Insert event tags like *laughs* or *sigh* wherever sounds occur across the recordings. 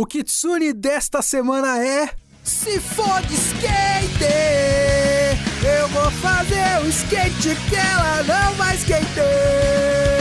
O Kitsune desta semana é. Se fode skate! Eu vou fazer o skate que ela não vai skater!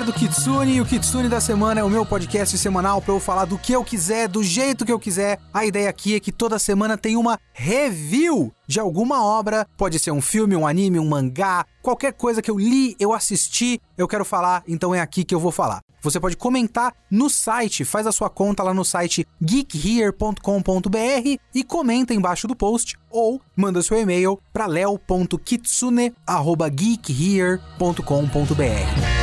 Sou o Leonardo Kitsune e o Kitsune da Semana é o meu podcast semanal para eu falar do que eu quiser, do jeito que eu quiser. A ideia aqui é que toda semana tem uma review de alguma obra, pode ser um filme, um anime, um mangá, qualquer coisa que eu li, eu assisti, eu quero falar, então é aqui que eu vou falar. Você pode comentar no site, faz a sua conta lá no site geekhere.com.br e comenta embaixo do post ou manda seu e-mail para leo.kitsune@geekhere.com.br.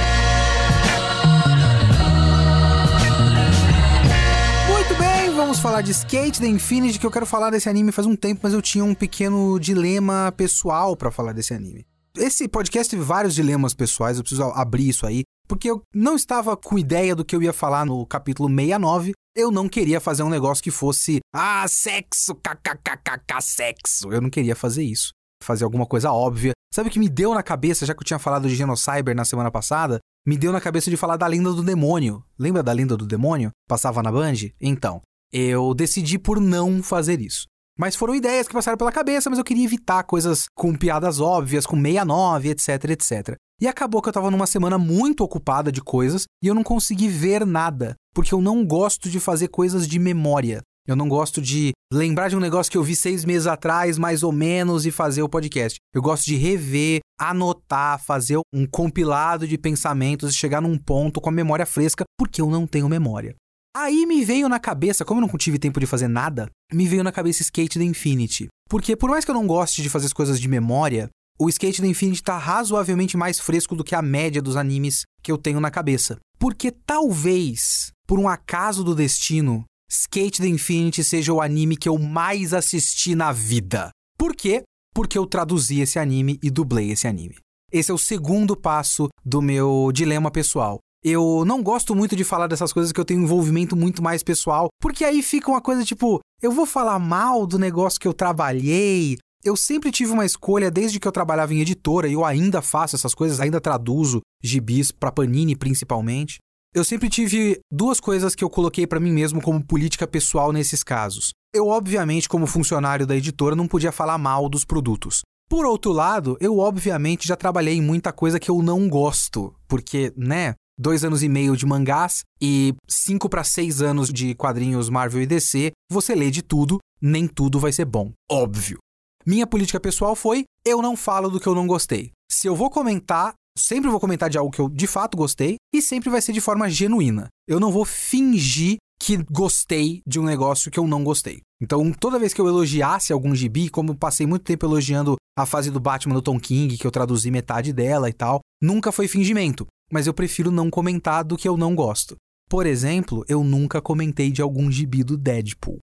vamos falar de Skate the Infinity, que eu quero falar desse anime faz um tempo, mas eu tinha um pequeno dilema pessoal para falar desse anime. Esse podcast teve vários dilemas pessoais, eu preciso abrir isso aí, porque eu não estava com ideia do que eu ia falar no capítulo 69. Eu não queria fazer um negócio que fosse, ah, sexo, kkkk, sexo. Eu não queria fazer isso. Fazer alguma coisa óbvia. Sabe o que me deu na cabeça, já que eu tinha falado de Genocyber na semana passada? Me deu na cabeça de falar da lenda do demônio. Lembra da lenda do demônio? Passava na Band? Então, eu decidi por não fazer isso. Mas foram ideias que passaram pela cabeça, mas eu queria evitar coisas com piadas óbvias, com 69, etc, etc. E acabou que eu tava numa semana muito ocupada de coisas e eu não consegui ver nada, porque eu não gosto de fazer coisas de memória. Eu não gosto de lembrar de um negócio que eu vi seis meses atrás, mais ou menos, e fazer o podcast. Eu gosto de rever, anotar, fazer um compilado de pensamentos e chegar num ponto com a memória fresca, porque eu não tenho memória. Aí me veio na cabeça, como eu não tive tempo de fazer nada, me veio na cabeça Skate the Infinity. Porque por mais que eu não goste de fazer as coisas de memória, o Skate the Infinity tá razoavelmente mais fresco do que a média dos animes que eu tenho na cabeça. Porque talvez, por um acaso do destino, Skate the Infinity seja o anime que eu mais assisti na vida. Por quê? Porque eu traduzi esse anime e dublei esse anime. Esse é o segundo passo do meu dilema pessoal. Eu não gosto muito de falar dessas coisas que eu tenho envolvimento muito mais pessoal, porque aí fica uma coisa tipo, eu vou falar mal do negócio que eu trabalhei. Eu sempre tive uma escolha desde que eu trabalhava em editora e eu ainda faço essas coisas, ainda traduzo gibis para Panini principalmente. Eu sempre tive duas coisas que eu coloquei para mim mesmo como política pessoal nesses casos. Eu, obviamente, como funcionário da editora, não podia falar mal dos produtos. Por outro lado, eu obviamente já trabalhei em muita coisa que eu não gosto, porque, né, dois anos e meio de mangás e cinco para seis anos de quadrinhos Marvel e DC, você lê de tudo, nem tudo vai ser bom. Óbvio. Minha política pessoal foi: eu não falo do que eu não gostei. Se eu vou comentar, sempre vou comentar de algo que eu de fato gostei e sempre vai ser de forma genuína. Eu não vou fingir que gostei de um negócio que eu não gostei. Então, toda vez que eu elogiasse algum gibi, como passei muito tempo elogiando a fase do Batman do Tom King, que eu traduzi metade dela e tal, nunca foi fingimento mas eu prefiro não comentar do que eu não gosto. Por exemplo, eu nunca comentei de algum gibi do Deadpool.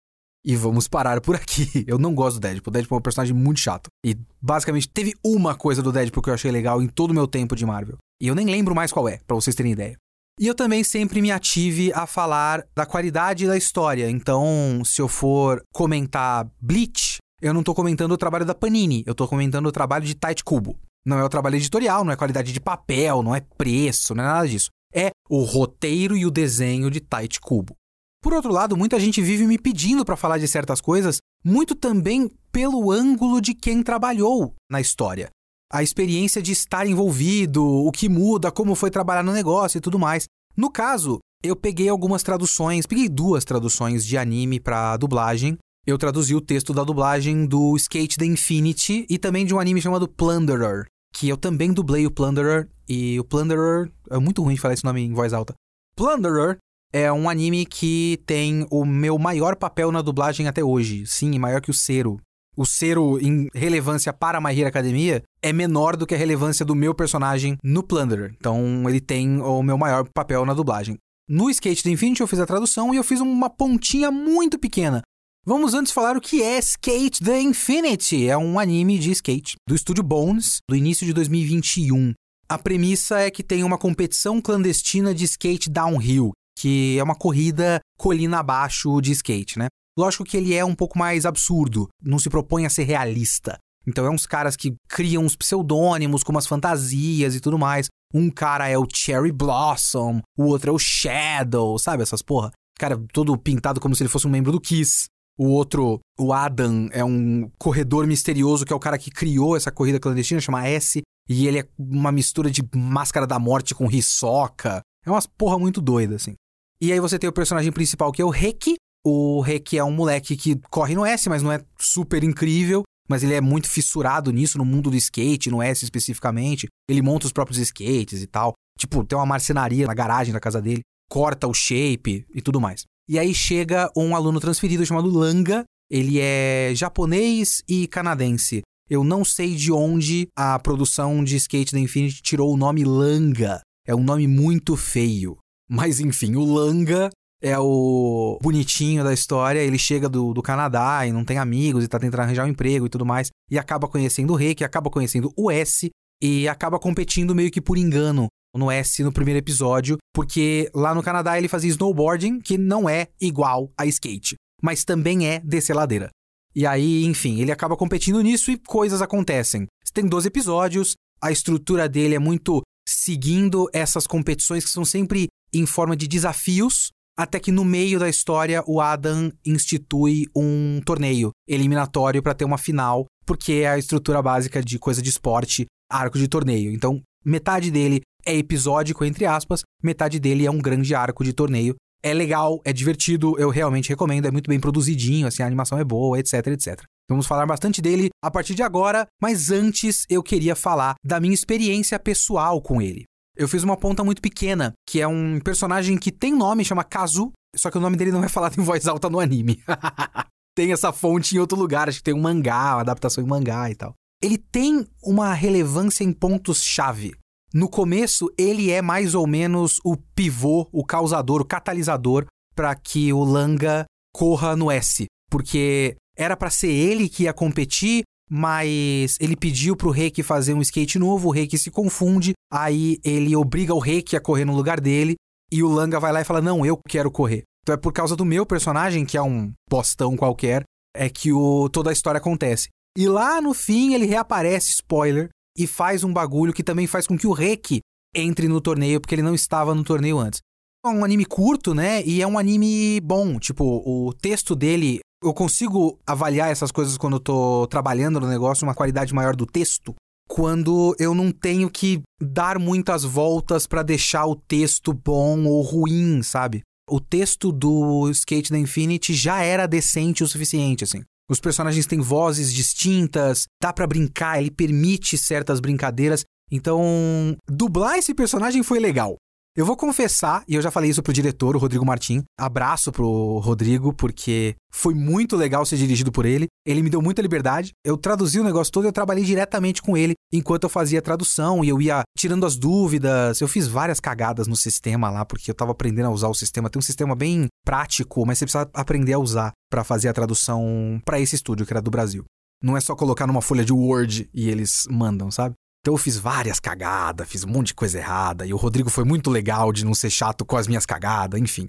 E vamos parar por aqui. *laughs* Eu não gosto do Deadpool. O Deadpool é um personagem muito chato. E basicamente teve uma coisa do Deadpool que eu achei legal em todo o meu tempo de Marvel. E eu nem lembro mais qual é, para vocês terem ideia. E eu também sempre me ative a falar da qualidade da história. Então, se eu for comentar Bleach, eu não tô comentando o trabalho da Panini, eu tô comentando o trabalho de Tite Kubo. Não é o trabalho editorial, não é qualidade de papel, não é preço, não é nada disso. É o roteiro e o desenho de Tite Kubo. Por outro lado, muita gente vive me pedindo para falar de certas coisas, muito também pelo ângulo de quem trabalhou na história. A experiência de estar envolvido, o que muda, como foi trabalhar no negócio e tudo mais. No caso, eu peguei algumas traduções, peguei duas traduções de anime para dublagem eu traduzi o texto da dublagem do Skate the Infinity e também de um anime chamado Plunderer, que eu também dublei o Plunderer, e o Plunderer. É muito ruim falar esse nome em voz alta. Plunderer é um anime que tem o meu maior papel na dublagem até hoje. Sim, maior que o Cero. O Cero, em relevância para a My Hero Academia, é menor do que a relevância do meu personagem no Plunderer. Então, ele tem o meu maior papel na dublagem. No Skate do Infinity eu fiz a tradução e eu fiz uma pontinha muito pequena Vamos antes falar o que é Skate the Infinity. É um anime de skate do estúdio Bones, do início de 2021. A premissa é que tem uma competição clandestina de skate downhill, que é uma corrida colina abaixo de skate, né? Lógico que ele é um pouco mais absurdo, não se propõe a ser realista. Então é uns caras que criam uns pseudônimos com umas fantasias e tudo mais. Um cara é o Cherry Blossom, o outro é o Shadow, sabe essas porra? Cara, todo pintado como se ele fosse um membro do Kiss. O outro, o Adam, é um corredor misterioso que é o cara que criou essa corrida clandestina, chama S. E ele é uma mistura de máscara da morte com risoca. É umas porra muito doida, assim. E aí você tem o personagem principal que é o Reki. O Reki é um moleque que corre no S, mas não é super incrível mas ele é muito fissurado nisso, no mundo do skate, no S especificamente. Ele monta os próprios skates e tal. Tipo, tem uma marcenaria na garagem da casa dele, corta o shape e tudo mais. E aí chega um aluno transferido chamado Langa. Ele é japonês e canadense. Eu não sei de onde a produção de Skate da Infinity tirou o nome Langa. É um nome muito feio. Mas enfim, o Langa é o bonitinho da história. Ele chega do, do Canadá e não tem amigos e tá tentando arranjar um emprego e tudo mais. E acaba conhecendo o Rei, que acaba conhecendo o S e acaba competindo meio que por engano no S no primeiro episódio, porque lá no Canadá ele fazia snowboarding, que não é igual a skate, mas também é descer ladeira. E aí, enfim, ele acaba competindo nisso e coisas acontecem. Tem 12 episódios, a estrutura dele é muito seguindo essas competições que são sempre em forma de desafios, até que no meio da história o Adam institui um torneio eliminatório para ter uma final, porque é a estrutura básica de coisa de esporte, arco de torneio. Então, metade dele é episódico, entre aspas, metade dele é um grande arco de torneio. É legal, é divertido, eu realmente recomendo, é muito bem produzidinho, assim, a animação é boa, etc, etc. Vamos falar bastante dele a partir de agora, mas antes eu queria falar da minha experiência pessoal com ele. Eu fiz uma ponta muito pequena, que é um personagem que tem nome, chama Kazu, só que o nome dele não é falado em voz alta no anime. *laughs* tem essa fonte em outro lugar, acho que tem um mangá, uma adaptação em mangá e tal. Ele tem uma relevância em pontos-chave. No começo, ele é mais ou menos o pivô, o causador, o catalisador para que o Langa corra no S, porque era para ser ele que ia competir, mas ele pediu pro Reiki fazer um skate novo, o Reiki se confunde, aí ele obriga o Reiki a correr no lugar dele, e o Langa vai lá e fala: Não, eu quero correr. Então é por causa do meu personagem, que é um postão qualquer, é que o, toda a história acontece. E lá no fim ele reaparece, spoiler, e faz um bagulho que também faz com que o Reiki entre no torneio, porque ele não estava no torneio antes. É um anime curto, né? E é um anime bom. Tipo, o texto dele eu consigo avaliar essas coisas quando eu tô trabalhando no negócio, uma qualidade maior do texto, quando eu não tenho que dar muitas voltas para deixar o texto bom ou ruim, sabe? O texto do Skate da Infinity já era decente o suficiente, assim. Os personagens têm vozes distintas, dá para brincar, ele permite certas brincadeiras. Então, dublar esse personagem foi legal. Eu vou confessar, e eu já falei isso pro diretor, o Rodrigo Martim. Abraço pro Rodrigo, porque foi muito legal ser dirigido por ele. Ele me deu muita liberdade. Eu traduzi o negócio todo, eu trabalhei diretamente com ele enquanto eu fazia a tradução e eu ia tirando as dúvidas. Eu fiz várias cagadas no sistema lá, porque eu tava aprendendo a usar o sistema. Tem um sistema bem prático, mas você precisa aprender a usar para fazer a tradução para esse estúdio que era do Brasil. Não é só colocar numa folha de Word e eles mandam, sabe? Então eu fiz várias cagadas, fiz um monte de coisa errada, e o Rodrigo foi muito legal de não ser chato com as minhas cagadas, enfim.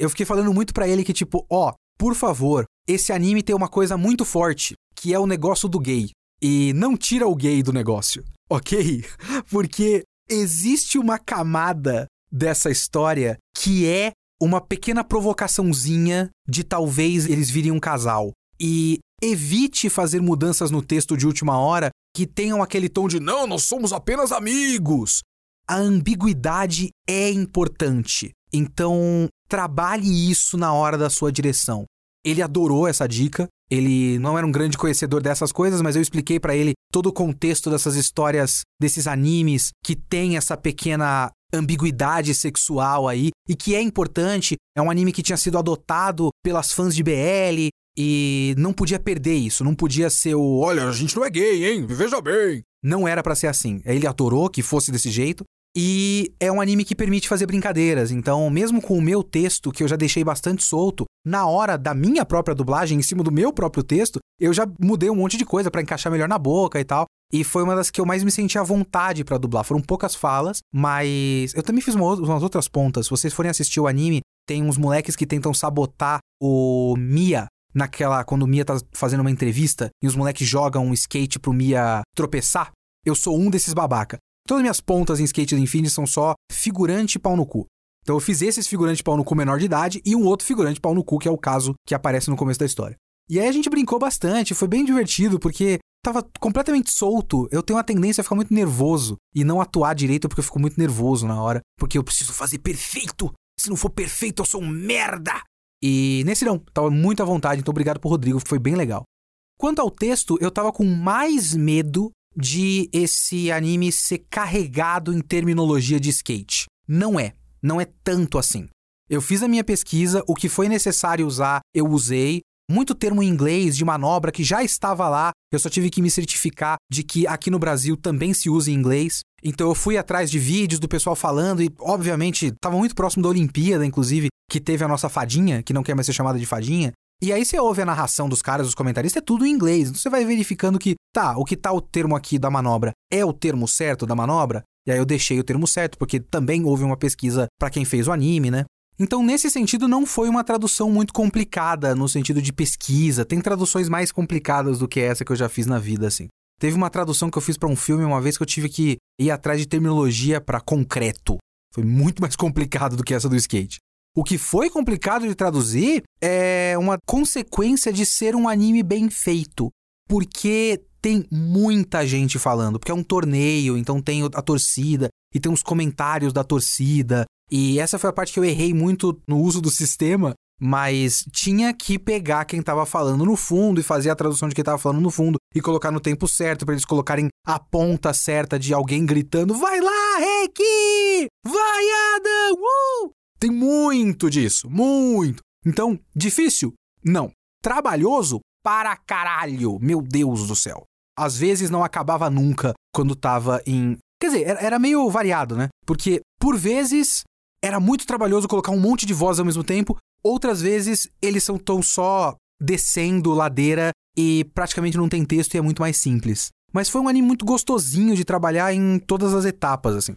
Eu fiquei falando muito para ele que, tipo, ó, oh, por favor, esse anime tem uma coisa muito forte, que é o negócio do gay. E não tira o gay do negócio, *laughs* ok? Porque existe uma camada dessa história que é uma pequena provocaçãozinha de talvez eles virem um casal. E evite fazer mudanças no texto de última hora que tenham aquele tom de não, nós somos apenas amigos. A ambiguidade é importante. Então, trabalhe isso na hora da sua direção. Ele adorou essa dica. Ele não era um grande conhecedor dessas coisas, mas eu expliquei para ele todo o contexto dessas histórias, desses animes que tem essa pequena ambiguidade sexual aí e que é importante. É um anime que tinha sido adotado pelas fãs de BL e não podia perder isso, não podia ser o olha, a gente não é gay, hein? Veja bem. Não era para ser assim. Ele adorou que fosse desse jeito. E é um anime que permite fazer brincadeiras. Então, mesmo com o meu texto, que eu já deixei bastante solto, na hora da minha própria dublagem, em cima do meu próprio texto, eu já mudei um monte de coisa para encaixar melhor na boca e tal. E foi uma das que eu mais me senti à vontade para dublar. Foram poucas falas, mas eu também fiz uma, umas outras pontas. Se vocês forem assistir o anime, tem uns moleques que tentam sabotar o Mia naquela. Quando o Mia tá fazendo uma entrevista e os moleques jogam um skate pro Mia tropeçar. Eu sou um desses babaca. Todas as minhas pontas em skate do Infinity são só figurante pau no cu. Então eu fiz esses figurantes pau no cu menor de idade e um outro figurante pau no cu, que é o caso que aparece no começo da história. E aí a gente brincou bastante, foi bem divertido, porque tava completamente solto. Eu tenho uma tendência a ficar muito nervoso e não atuar direito porque eu fico muito nervoso na hora, porque eu preciso fazer perfeito. Se não for perfeito, eu sou um merda. E nesse não, tava muito à vontade, então obrigado pro Rodrigo, foi bem legal. Quanto ao texto, eu tava com mais medo de esse anime ser carregado em terminologia de skate. Não é, não é tanto assim. Eu fiz a minha pesquisa, o que foi necessário usar, eu usei muito termo em inglês de manobra que já estava lá. Eu só tive que me certificar de que aqui no Brasil também se usa em inglês. Então eu fui atrás de vídeos do pessoal falando e, obviamente, estava muito próximo da Olimpíada, inclusive, que teve a nossa fadinha, que não quer mais ser chamada de fadinha. E aí você ouve a narração dos caras, dos comentaristas, é tudo em inglês. Então você vai verificando que, tá, o que tá o termo aqui da manobra é o termo certo da manobra? E aí eu deixei o termo certo, porque também houve uma pesquisa para quem fez o anime, né? Então, nesse sentido, não foi uma tradução muito complicada no sentido de pesquisa. Tem traduções mais complicadas do que essa que eu já fiz na vida, assim. Teve uma tradução que eu fiz para um filme uma vez que eu tive que ir atrás de terminologia para concreto. Foi muito mais *laughs* complicado do que essa do skate. O que foi complicado de traduzir é uma consequência de ser um anime bem feito. Porque tem muita gente falando, porque é um torneio, então tem a torcida e tem os comentários da torcida e essa foi a parte que eu errei muito no uso do sistema, mas tinha que pegar quem estava falando no fundo e fazer a tradução de quem estava falando no fundo e colocar no tempo certo para eles colocarem a ponta certa de alguém gritando: "Vai lá, Rick! Vai, Adam! Uh! Tem muito disso, muito. Então, difícil? Não. Trabalhoso? Para caralho, meu Deus do céu. Às vezes não acabava nunca quando tava em. Quer dizer, era meio variado, né? Porque, por vezes, era muito trabalhoso colocar um monte de voz ao mesmo tempo. Outras vezes eles são tão só descendo ladeira e praticamente não tem texto e é muito mais simples. Mas foi um anime muito gostosinho de trabalhar em todas as etapas, assim.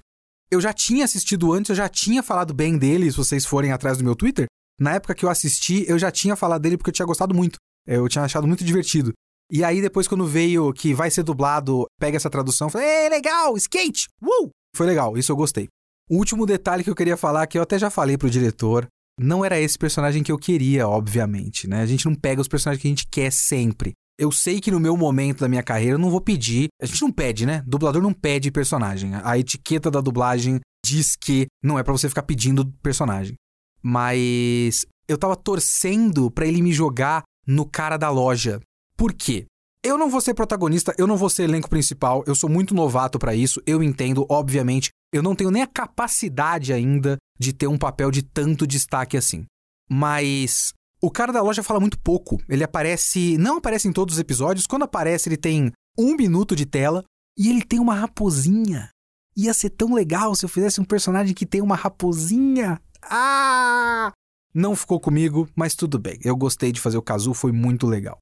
Eu já tinha assistido antes, eu já tinha falado bem dele, se vocês forem atrás do meu Twitter. Na época que eu assisti, eu já tinha falado dele porque eu tinha gostado muito. Eu tinha achado muito divertido. E aí, depois, quando veio que vai ser dublado, pega essa tradução, falei, Ei, legal, skate! Uh! Foi legal, isso eu gostei. O último detalhe que eu queria falar, que eu até já falei pro diretor, não era esse personagem que eu queria, obviamente, né? A gente não pega os personagens que a gente quer sempre. Eu sei que no meu momento da minha carreira eu não vou pedir. A gente não pede, né? Dublador não pede personagem. A etiqueta da dublagem diz que não é para você ficar pedindo personagem. Mas eu tava torcendo para ele me jogar no cara da loja. Por quê? Eu não vou ser protagonista, eu não vou ser elenco principal, eu sou muito novato para isso, eu entendo, obviamente. Eu não tenho nem a capacidade ainda de ter um papel de tanto destaque assim. Mas o cara da loja fala muito pouco. Ele aparece. Não aparece em todos os episódios. Quando aparece, ele tem um minuto de tela. E ele tem uma raposinha. Ia ser tão legal se eu fizesse um personagem que tem uma raposinha. Ah! Não ficou comigo, mas tudo bem. Eu gostei de fazer o Kazu, foi muito legal.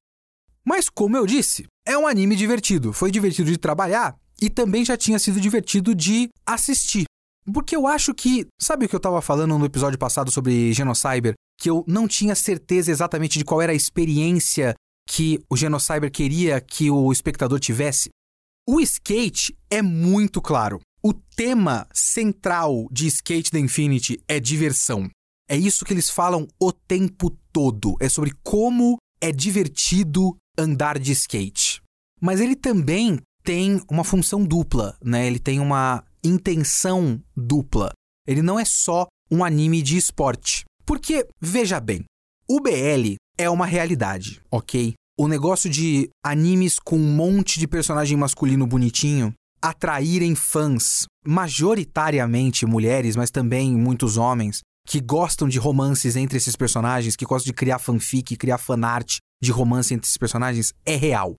Mas como eu disse, é um anime divertido. Foi divertido de trabalhar e também já tinha sido divertido de assistir. Porque eu acho que, sabe o que eu estava falando no episódio passado sobre Genocyber, que eu não tinha certeza exatamente de qual era a experiência que o Genocyber queria que o espectador tivesse? O skate é muito claro. O tema central de Skate the Infinity é diversão. É isso que eles falam o tempo todo. É sobre como é divertido andar de skate. Mas ele também tem uma função dupla, né? Ele tem uma intenção dupla. Ele não é só um anime de esporte. Porque, veja bem, o BL é uma realidade, ok? O negócio de animes com um monte de personagem masculino bonitinho atraírem fãs, majoritariamente mulheres, mas também muitos homens, que gostam de romances entre esses personagens, que gostam de criar fanfic, criar fanart de romance entre esses personagens, é real.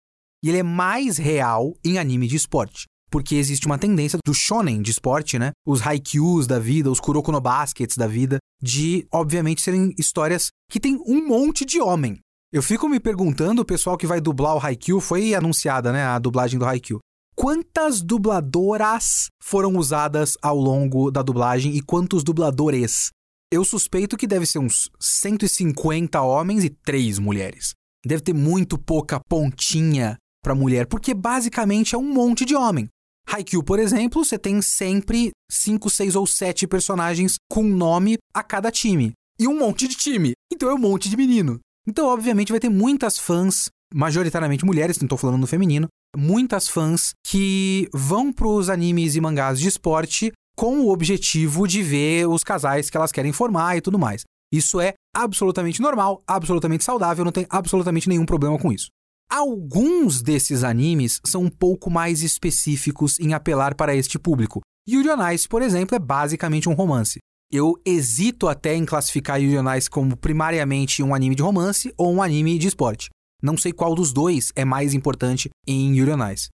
E ele é mais real em anime de esporte. porque existe uma tendência do shonen de esporte, né? Os haikyus da vida, os kuroko no baskets da vida, de, obviamente, serem histórias que tem um monte de homem. Eu fico me perguntando, o pessoal que vai dublar o Haikyuu, foi anunciada, né, a dublagem do Haikyuu. Quantas dubladoras foram usadas ao longo da dublagem e quantos dubladores? Eu suspeito que deve ser uns 150 homens e 3 mulheres. Deve ter muito pouca pontinha para mulher, porque basicamente é um monte de homem. Haikyuu, por exemplo, você tem sempre 5, 6 ou 7 personagens com nome a cada time. E um monte de time. Então é um monte de menino. Então, obviamente, vai ter muitas fãs, majoritariamente mulheres, não estou falando no feminino, muitas fãs que vão pros animes e mangás de esporte com o objetivo de ver os casais que elas querem formar e tudo mais. Isso é absolutamente normal, absolutamente saudável, não tem absolutamente nenhum problema com isso. Alguns desses animes são um pouco mais específicos em apelar para este público. Yuri on Ice, por exemplo, é basicamente um romance. Eu hesito até em classificar Yuri on Ice como primariamente um anime de romance ou um anime de esporte. Não sei qual dos dois é mais importante em Yuri on Ice.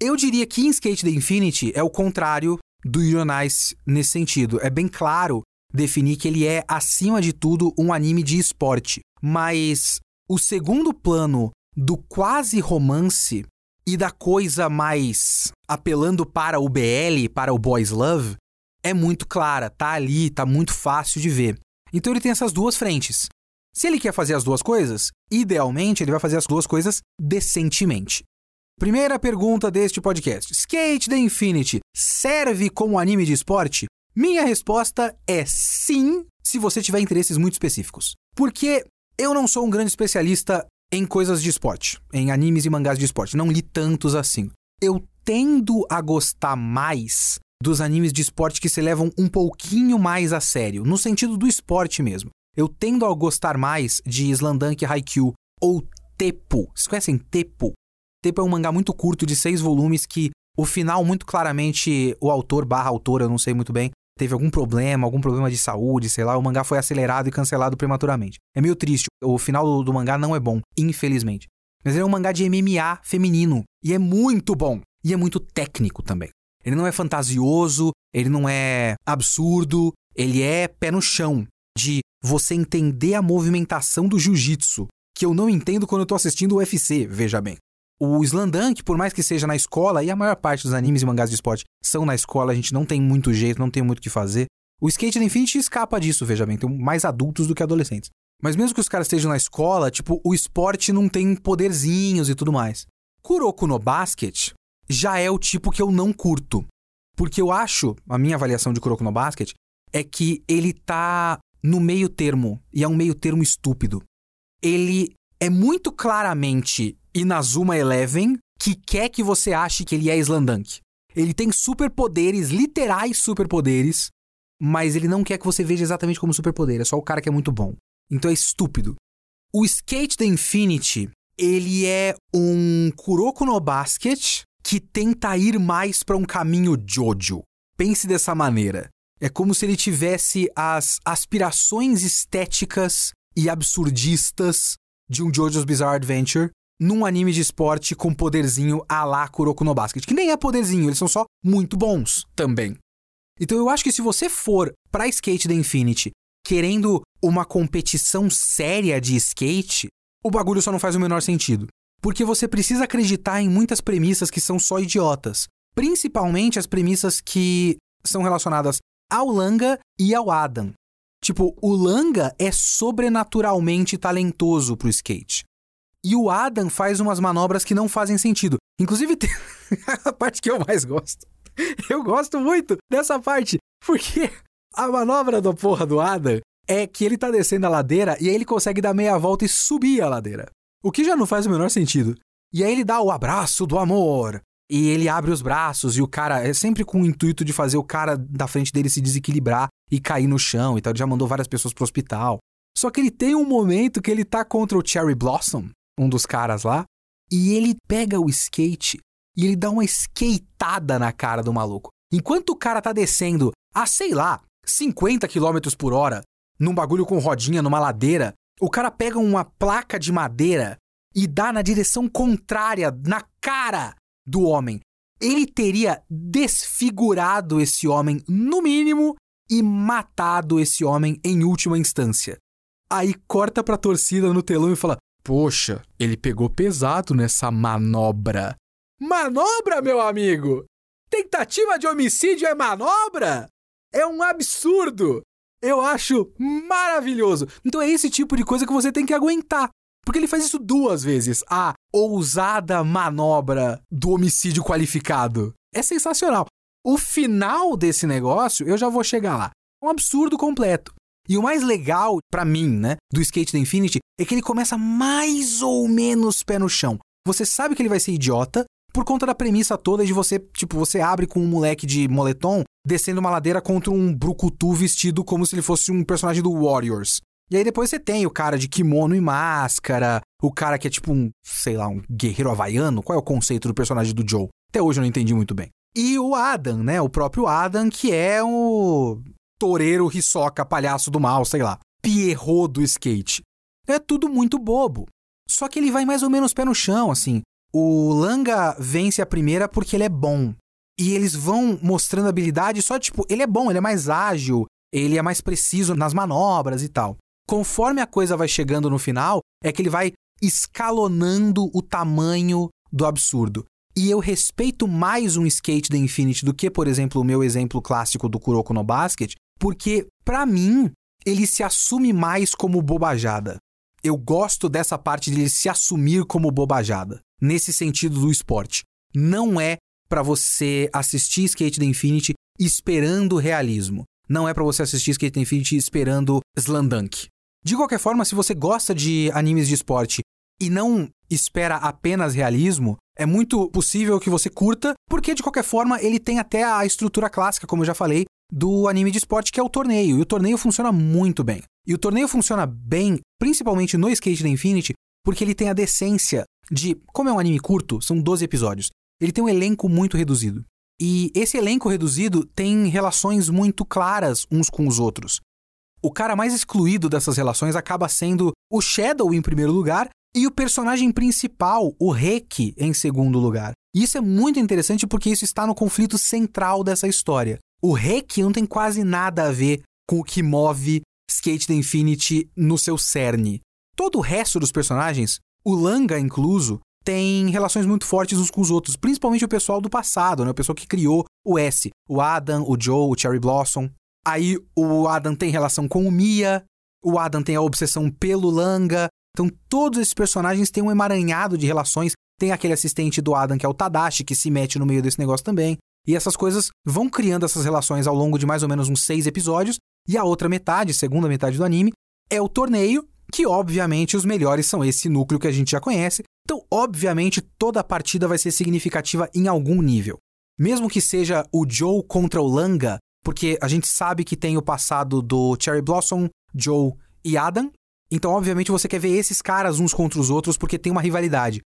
Eu diria que em Skate the Infinity é o contrário do Yuri on Ice nesse sentido. É bem claro definir que ele é, acima de tudo, um anime de esporte. Mas o segundo plano do quase romance e da coisa mais apelando para o BL, para o Boys Love, é muito clara, tá ali, tá muito fácil de ver. Então ele tem essas duas frentes. Se ele quer fazer as duas coisas, idealmente ele vai fazer as duas coisas decentemente. Primeira pergunta deste podcast: Skate the Infinity serve como anime de esporte? Minha resposta é sim, se você tiver interesses muito específicos. Porque eu não sou um grande especialista em coisas de esporte, em animes e mangás de esporte. Não li tantos assim. Eu tendo a gostar mais dos animes de esporte que se levam um pouquinho mais a sério, no sentido do esporte mesmo. Eu tendo a gostar mais de Slandunk Haikyuu ou Tepo. Vocês conhecem Tepo? Tepo é um mangá muito curto de seis volumes que o final, muito claramente, o autor barra autor, eu não sei muito bem, teve algum problema, algum problema de saúde, sei lá, o mangá foi acelerado e cancelado prematuramente. É meio triste, o final do, do mangá não é bom, infelizmente. Mas ele é um mangá de MMA feminino e é muito bom. E é muito técnico também. Ele não é fantasioso, ele não é absurdo, ele é pé no chão de você entender a movimentação do jiu-jitsu, que eu não entendo quando eu tô assistindo o UFC, veja bem. O Slandunk, por mais que seja na escola, e a maior parte dos animes e mangás de esporte são na escola, a gente não tem muito jeito, não tem muito o que fazer. O Skate the Infinity escapa disso, veja bem, tem mais adultos do que adolescentes. Mas mesmo que os caras estejam na escola, tipo, o esporte não tem poderzinhos e tudo mais. Kuroko no Basket já é o tipo que eu não curto. Porque eu acho, a minha avaliação de Kuroko no Basket é que ele tá no meio termo, e é um meio termo estúpido. Ele é muito claramente Inazuma Eleven que quer que você ache que ele é Slandunk. Ele tem superpoderes, literais superpoderes, mas ele não quer que você veja exatamente como superpoder, é só o cara que é muito bom. Então é estúpido. O Skate the Infinity, ele é um Kuroko no Basket que tenta ir mais para um caminho Jojo. Pense dessa maneira. É como se ele tivesse as aspirações estéticas e absurdistas de um JoJo's Bizarre Adventure num anime de esporte com poderzinho a lá Kuroko no Basket, que nem é poderzinho, eles são só muito bons também. Então eu acho que se você for pra Skate the Infinity querendo uma competição séria de skate, o bagulho só não faz o menor sentido. Porque você precisa acreditar em muitas premissas que são só idiotas. Principalmente as premissas que são relacionadas ao Langa e ao Adam. Tipo, o Langa é sobrenaturalmente talentoso pro skate. E o Adam faz umas manobras que não fazem sentido. Inclusive, *laughs* tem a parte que eu mais gosto. Eu gosto muito dessa parte, porque a manobra da porra do Adam é que ele tá descendo a ladeira e aí ele consegue dar meia volta e subir a ladeira. O que já não faz o menor sentido. E aí ele dá o abraço do amor. E ele abre os braços e o cara é sempre com o intuito de fazer o cara da frente dele se desequilibrar e cair no chão e tal. Ele já mandou várias pessoas pro hospital. Só que ele tem um momento que ele tá contra o Cherry Blossom, um dos caras lá, e ele pega o skate e ele dá uma skateada na cara do maluco. Enquanto o cara tá descendo a, sei lá, 50 km por hora, num bagulho com rodinha, numa ladeira, o cara pega uma placa de madeira e dá na direção contrária, na cara do homem. ele teria desfigurado esse homem, no mínimo, e matado esse homem em última instância. Aí corta pra torcida no telão e fala: Poxa, ele pegou pesado nessa manobra. Manobra, meu amigo? Tentativa de homicídio é manobra? É um absurdo! Eu acho maravilhoso. Então é esse tipo de coisa que você tem que aguentar. Porque ele faz isso duas vezes. A ousada manobra do homicídio qualificado. É sensacional. O final desse negócio, eu já vou chegar lá. Um absurdo completo. E o mais legal para mim, né, do Skate da Infinity é que ele começa mais ou menos pé no chão. Você sabe que ele vai ser idiota por conta da premissa toda de você, tipo, você abre com um moleque de moletom descendo uma ladeira contra um brucutu vestido como se ele fosse um personagem do Warriors. E aí depois você tem o cara de kimono e máscara, o cara que é tipo um, sei lá, um guerreiro havaiano. Qual é o conceito do personagem do Joe? Até hoje eu não entendi muito bem. E o Adam, né? O próprio Adam, que é o toureiro risoca, palhaço do mal, sei lá. Pierrot do skate. É tudo muito bobo. Só que ele vai mais ou menos pé no chão, assim. O Langa vence a primeira porque ele é bom. E eles vão mostrando habilidade só, tipo, ele é bom, ele é mais ágil, ele é mais preciso nas manobras e tal. Conforme a coisa vai chegando no final, é que ele vai escalonando o tamanho do absurdo. E eu respeito mais um skate da Infinity do que, por exemplo, o meu exemplo clássico do Kuroko no Basket, porque, para mim, ele se assume mais como bobajada. Eu gosto dessa parte de ele se assumir como bobajada, nesse sentido do esporte. Não é para você assistir Skate da Infinity esperando realismo. Não é para você assistir Skate da Infinity esperando Slandunk. De qualquer forma, se você gosta de animes de esporte e não espera apenas realismo, é muito possível que você curta, porque de qualquer forma ele tem até a estrutura clássica, como eu já falei, do anime de esporte, que é o torneio. E o torneio funciona muito bem. E o torneio funciona bem, principalmente no Skate da Infinity, porque ele tem a decência de. Como é um anime curto, são 12 episódios, ele tem um elenco muito reduzido. E esse elenco reduzido tem relações muito claras uns com os outros o cara mais excluído dessas relações acaba sendo o Shadow em primeiro lugar e o personagem principal, o Reki, em segundo lugar. E isso é muito interessante porque isso está no conflito central dessa história. O Reki não tem quase nada a ver com o que move Skate the Infinity no seu cerne. Todo o resto dos personagens, o Langa incluso, tem relações muito fortes uns com os outros, principalmente o pessoal do passado, né? O pessoal que criou o S, o Adam, o Joe, o Cherry Blossom. Aí o Adam tem relação com o Mia, o Adam tem a obsessão pelo Langa. Então todos esses personagens têm um emaranhado de relações. Tem aquele assistente do Adam que é o Tadashi, que se mete no meio desse negócio também. E essas coisas vão criando essas relações ao longo de mais ou menos uns seis episódios. E a outra metade, segunda metade do anime, é o torneio, que obviamente os melhores são esse núcleo que a gente já conhece. Então, obviamente, toda a partida vai ser significativa em algum nível. Mesmo que seja o Joe contra o Langa, porque a gente sabe que tem o passado do Cherry Blossom, Joe e Adam. Então, obviamente, você quer ver esses caras uns contra os outros porque tem uma rivalidade.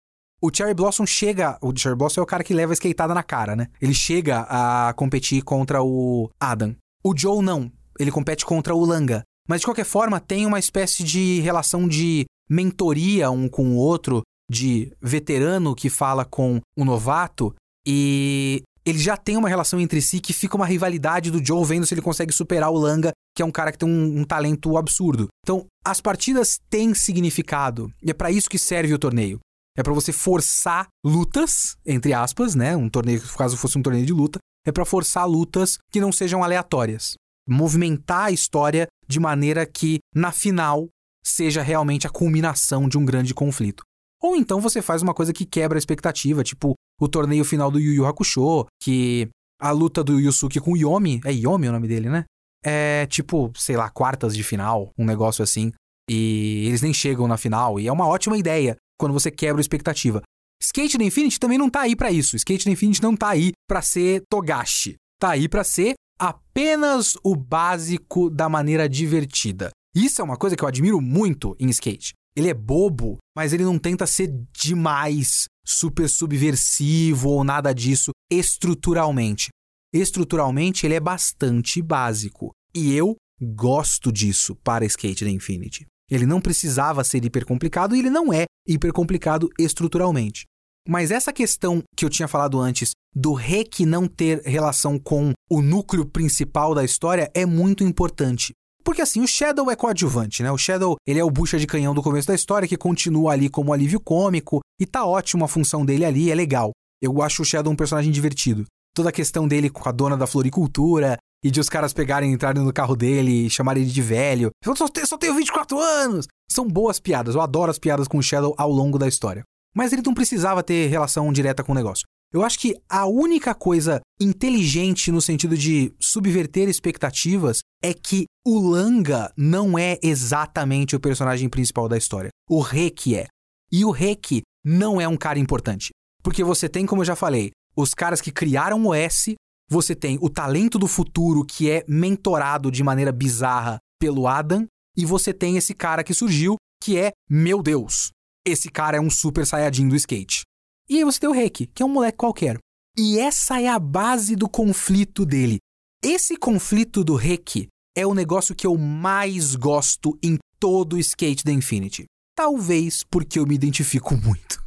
O Cherry Blossom chega. O Cherry Blossom é o cara que leva a skateada na cara, né? Ele chega a competir contra o Adam. O Joe não. Ele compete contra o Langa. Mas de qualquer forma, tem uma espécie de relação de mentoria um com o outro, de veterano que fala com o novato. E eles já têm uma relação entre si que fica uma rivalidade do Joe vendo se ele consegue superar o Langa, que é um cara que tem um, um talento absurdo. Então, as partidas têm significado e é para isso que serve o torneio. É para você forçar lutas, entre aspas, né? Um torneio, caso fosse um torneio de luta, é para forçar lutas que não sejam aleatórias. Movimentar a história de maneira que, na final, seja realmente a culminação de um grande conflito. Ou então você faz uma coisa que quebra a expectativa, tipo o torneio final do Yu Yu Hakusho, que a luta do Yusuke com o Yomi, é Yomi o nome dele, né? É tipo, sei lá, quartas de final, um negócio assim. E eles nem chegam na final, e é uma ótima ideia quando você quebra a expectativa. Skate da Infinity também não tá aí para isso. Skate da Infinity não tá aí para ser Togashi. Tá aí para ser apenas o básico da maneira divertida. Isso é uma coisa que eu admiro muito em skate. Ele é bobo, mas ele não tenta ser demais, super subversivo ou nada disso estruturalmente. Estruturalmente, ele é bastante básico. E eu gosto disso para Skate da Infinity. Ele não precisava ser hipercomplicado e ele não é hipercomplicado estruturalmente. Mas essa questão que eu tinha falado antes do Rek não ter relação com o núcleo principal da história é muito importante. Porque assim, o Shadow é coadjuvante, né? O Shadow, ele é o bucha de canhão do começo da história que continua ali como alívio cômico e tá ótimo a função dele ali, é legal. Eu acho o Shadow um personagem divertido. Toda a questão dele com a dona da floricultura e de os caras pegarem, entrarem no carro dele e chamarem ele de velho. Eu só só tenho 24 anos! São boas piadas, eu adoro as piadas com o Shadow ao longo da história. Mas ele não precisava ter relação direta com o negócio. Eu acho que a única coisa inteligente no sentido de subverter expectativas é que o Langa não é exatamente o personagem principal da história. O Rek é. E o Rek não é um cara importante. Porque você tem, como eu já falei, os caras que criaram o S, você tem o talento do futuro que é mentorado de maneira bizarra pelo Adam, e você tem esse cara que surgiu que é, meu Deus, esse cara é um super saiyajin do skate. E aí você tem o Reiki, que é um moleque qualquer. E essa é a base do conflito dele. Esse conflito do Reiki é o negócio que eu mais gosto em todo o skate da Infinity. Talvez porque eu me identifico *laughs* muito.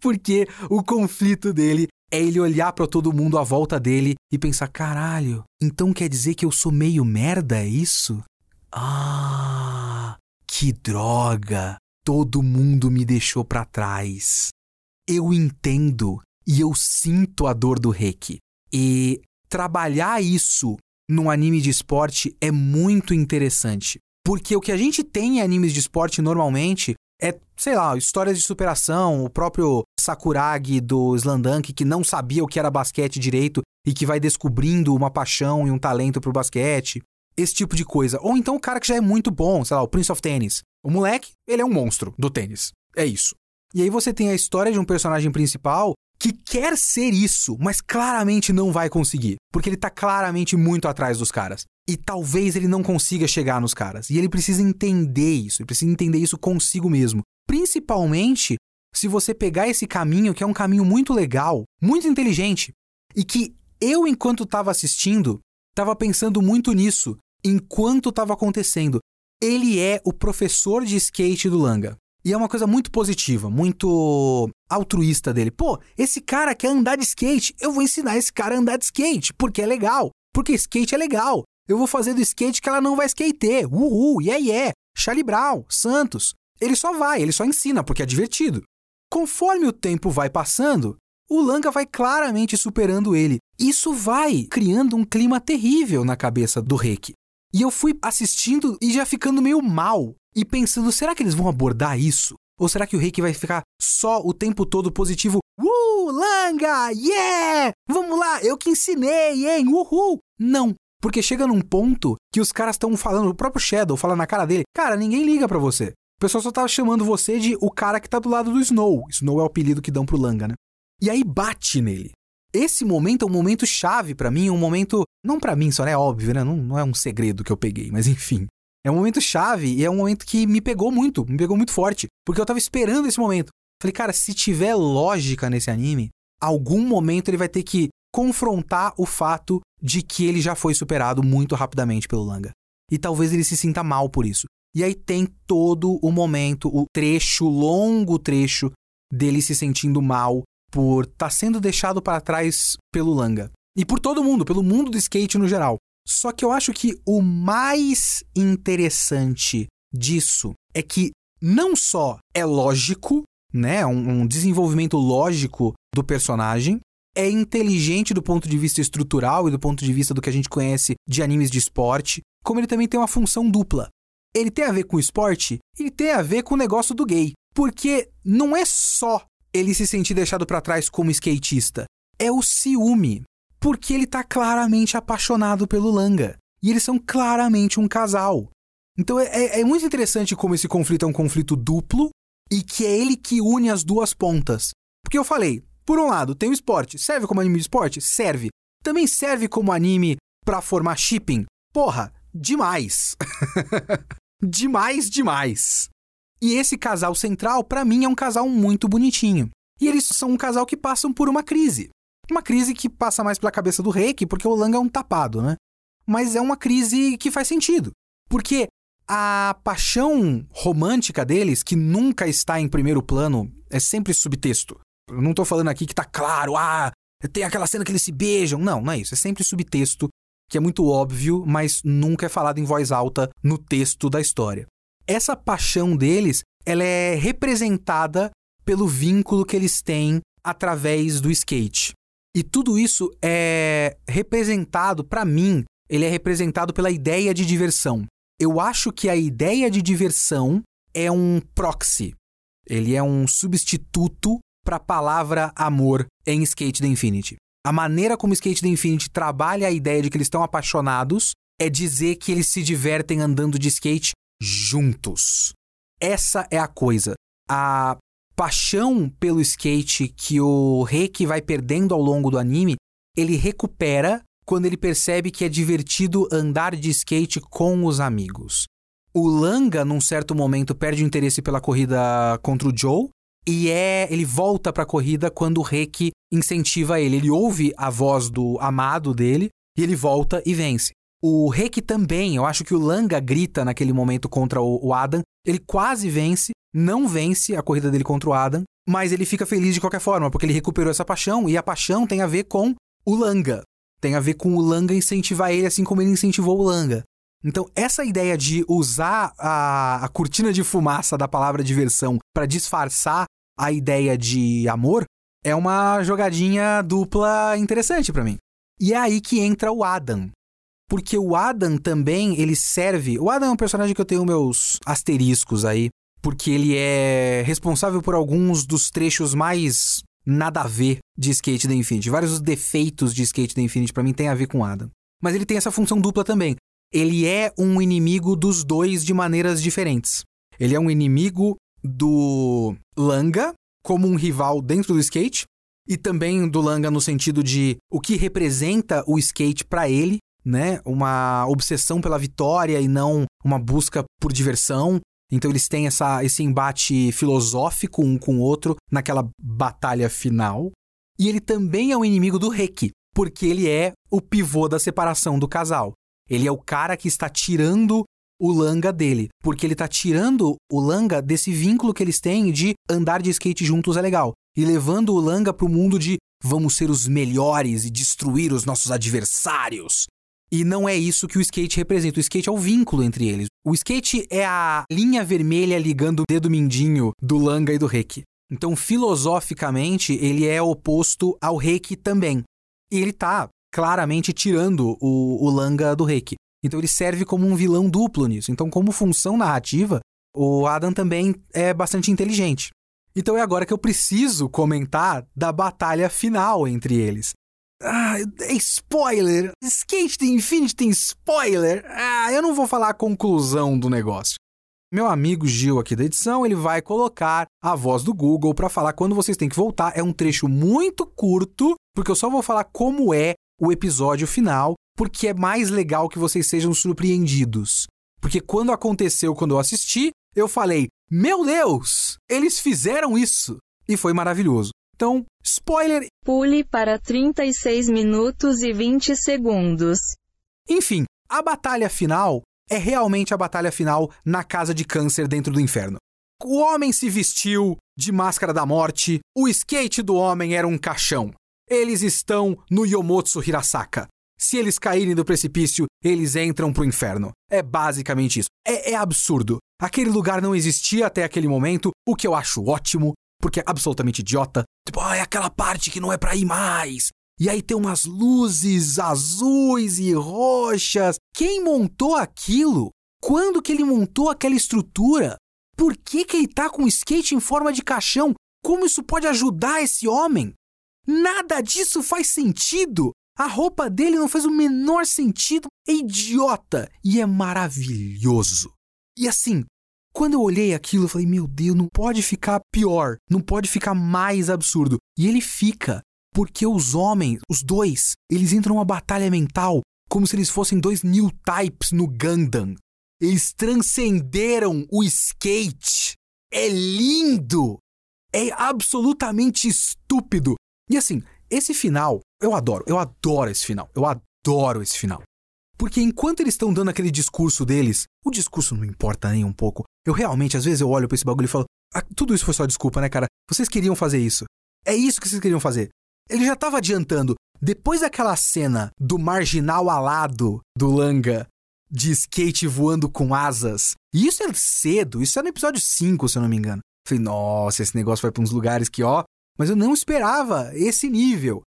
porque o conflito dele é ele olhar para todo mundo à volta dele e pensar: caralho, então quer dizer que eu sou meio merda, é isso? Ah, que droga! Todo mundo me deixou para trás. Eu entendo e eu sinto a dor do Reiki. E trabalhar isso num anime de esporte é muito interessante. Porque o que a gente tem em animes de esporte normalmente é, sei lá, histórias de superação, o próprio Sakuragi do Slandunk que não sabia o que era basquete direito e que vai descobrindo uma paixão e um talento pro basquete. Esse tipo de coisa. Ou então o cara que já é muito bom, sei lá, o Prince of Tennis. O moleque, ele é um monstro do tênis. É isso. E aí você tem a história de um personagem principal que quer ser isso, mas claramente não vai conseguir, porque ele tá claramente muito atrás dos caras. E talvez ele não consiga chegar nos caras. E ele precisa entender isso, ele precisa entender isso consigo mesmo. Principalmente se você pegar esse caminho, que é um caminho muito legal, muito inteligente, e que eu, enquanto estava assistindo, estava pensando muito nisso, enquanto estava acontecendo. Ele é o professor de skate do Langa. E é uma coisa muito positiva, muito altruísta dele. Pô, esse cara quer andar de skate, eu vou ensinar esse cara a andar de skate, porque é legal. Porque skate é legal. Eu vou fazer do skate que ela não vai skater. Uhul, yeah, yeah. Charlie Brown, Santos. Ele só vai, ele só ensina porque é divertido. Conforme o tempo vai passando, o Langa vai claramente superando ele. Isso vai criando um clima terrível na cabeça do Reiki. E eu fui assistindo e já ficando meio mal e pensando, será que eles vão abordar isso? Ou será que o Reiki vai ficar só o tempo todo positivo? Uh, Langa, yeah! Vamos lá, eu que ensinei, hein? Uhul! Não, porque chega num ponto que os caras estão falando, o próprio Shadow fala na cara dele, cara, ninguém liga para você. O pessoal só tá chamando você de o cara que tá do lado do Snow. Snow é o apelido que dão pro Langa, né? E aí bate nele. Esse momento é um momento chave para mim, um momento. Não para mim, só é óbvio, né? Não, não é um segredo que eu peguei, mas enfim. É um momento chave e é um momento que me pegou muito, me pegou muito forte. Porque eu tava esperando esse momento. Falei, cara, se tiver lógica nesse anime, algum momento ele vai ter que confrontar o fato de que ele já foi superado muito rapidamente pelo Langa. E talvez ele se sinta mal por isso. E aí tem todo o momento, o trecho, longo trecho dele se sentindo mal por estar tá sendo deixado para trás pelo Langa. E por todo mundo, pelo mundo do skate no geral. Só que eu acho que o mais interessante disso é que não só é lógico, né, um, um desenvolvimento lógico do personagem, é inteligente do ponto de vista estrutural e do ponto de vista do que a gente conhece de animes de esporte, como ele também tem uma função dupla. Ele tem a ver com o esporte e tem a ver com o negócio do gay. Porque não é só ele se sentir deixado para trás como skatista. É o ciúme. Porque ele tá claramente apaixonado pelo Langa. E eles são claramente um casal. Então é, é, é muito interessante como esse conflito é um conflito duplo e que é ele que une as duas pontas. Porque eu falei, por um lado, tem o esporte. Serve como anime de esporte? Serve. Também serve como anime para formar shipping? Porra, demais. *laughs* demais, demais. E esse casal central, para mim, é um casal muito bonitinho. E eles são um casal que passam por uma crise. Uma crise que passa mais pela cabeça do Reiki, porque o Langa é um tapado, né? Mas é uma crise que faz sentido. Porque a paixão romântica deles, que nunca está em primeiro plano, é sempre subtexto. Eu não tô falando aqui que tá claro, ah, tem aquela cena que eles se beijam. Não, não é isso. É sempre subtexto, que é muito óbvio, mas nunca é falado em voz alta no texto da história. Essa paixão deles, ela é representada pelo vínculo que eles têm através do skate. E tudo isso é representado, para mim, ele é representado pela ideia de diversão. Eu acho que a ideia de diversão é um proxy. Ele é um substituto para a palavra amor em Skate the Infinity. A maneira como Skate the Infinity trabalha a ideia de que eles estão apaixonados é dizer que eles se divertem andando de skate juntos. Essa é a coisa. A paixão pelo skate que o Reiki vai perdendo ao longo do anime, ele recupera quando ele percebe que é divertido andar de skate com os amigos. O Langa, num certo momento, perde o interesse pela corrida contra o Joe e é, ele volta para a corrida quando o Reki incentiva ele. Ele ouve a voz do amado dele e ele volta e vence. O Reki também, eu acho que o Langa grita naquele momento contra o, o Adam. Ele quase vence, não vence a corrida dele contra o Adam, mas ele fica feliz de qualquer forma, porque ele recuperou essa paixão e a paixão tem a ver com o Langa. Tem a ver com o Langa incentivar ele assim como ele incentivou o Langa. Então, essa ideia de usar a, a cortina de fumaça da palavra diversão para disfarçar a ideia de amor é uma jogadinha dupla interessante para mim. E é aí que entra o Adam. Porque o Adam também, ele serve. O Adam é um personagem que eu tenho meus asteriscos aí. Porque ele é responsável por alguns dos trechos mais nada a ver de Skate da Infinity. Vários dos defeitos de Skate da Infinity para mim tem a ver com Adam. Mas ele tem essa função dupla também. Ele é um inimigo dos dois de maneiras diferentes. Ele é um inimigo do Langa como um rival dentro do skate e também do Langa no sentido de o que representa o skate para ele, né? Uma obsessão pela vitória e não uma busca por diversão. Então eles têm essa, esse embate filosófico um com o outro naquela batalha final. E ele também é um inimigo do Reki, porque ele é o pivô da separação do casal. Ele é o cara que está tirando o Langa dele, porque ele tá tirando o Langa desse vínculo que eles têm de andar de skate juntos é legal e levando o Langa pro mundo de vamos ser os melhores e destruir os nossos adversários. E não é isso que o skate representa. O skate é o vínculo entre eles. O skate é a linha vermelha ligando o dedo mindinho do Langa e do Reiki. Então, filosoficamente, ele é oposto ao Reiki também. E ele tá claramente tirando o, o Langa do Reiki. Então ele serve como um vilão duplo nisso. Então, como função narrativa, o Adam também é bastante inteligente. Então é agora que eu preciso comentar da batalha final entre eles. Ah, é spoiler! Skate the Infinity tem spoiler! Ah, eu não vou falar a conclusão do negócio. Meu amigo Gil aqui da edição, ele vai colocar a voz do Google para falar quando vocês têm que voltar. É um trecho muito curto, porque eu só vou falar como é o episódio final porque é mais legal que vocês sejam surpreendidos. Porque quando aconteceu, quando eu assisti, eu falei: Meu Deus, eles fizeram isso! E foi maravilhoso. Então, spoiler. Pule para 36 minutos e 20 segundos. Enfim, a batalha final é realmente a batalha final na casa de câncer dentro do inferno. O homem se vestiu de máscara da morte, o skate do homem era um caixão. Eles estão no Yomotsu Hirasaka. Se eles caírem do precipício, eles entram pro inferno. É basicamente isso. É, é absurdo. Aquele lugar não existia até aquele momento, o que eu acho ótimo, porque é absolutamente idiota. Tipo, ah, é aquela parte que não é pra ir mais. E aí tem umas luzes azuis e roxas. Quem montou aquilo? Quando que ele montou aquela estrutura? Por que, que ele tá com um skate em forma de caixão? Como isso pode ajudar esse homem? Nada disso faz sentido. A roupa dele não faz o menor sentido, é idiota e é maravilhoso. E assim, quando eu olhei aquilo, eu falei: meu Deus, não pode ficar pior, não pode ficar mais absurdo. E ele fica, porque os homens, os dois, eles entram numa batalha mental como se eles fossem dois new types no Gundam. Eles transcenderam o skate. É lindo! É absolutamente estúpido. E assim, esse final eu adoro, eu adoro esse final. Eu adoro esse final. Porque enquanto eles estão dando aquele discurso deles, o discurso não importa nem um pouco. Eu realmente, às vezes, eu olho para esse bagulho e falo: ah, tudo isso foi só desculpa, né, cara? Vocês queriam fazer isso. É isso que vocês queriam fazer. Ele já tava adiantando. Depois daquela cena do marginal alado do Langa de skate voando com asas, e isso é cedo, isso é no episódio 5, se eu não me engano. Falei, nossa, esse negócio vai pra uns lugares que, ó. Mas eu não esperava esse nível.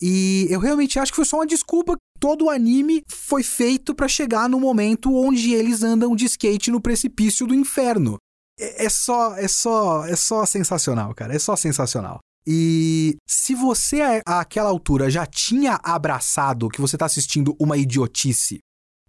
E eu realmente acho que foi só uma desculpa. Todo o anime foi feito para chegar no momento onde eles andam de skate no precipício do inferno. É, é só, é só, é só sensacional, cara. É só sensacional. E se você àquela altura já tinha abraçado que você tá assistindo uma idiotice,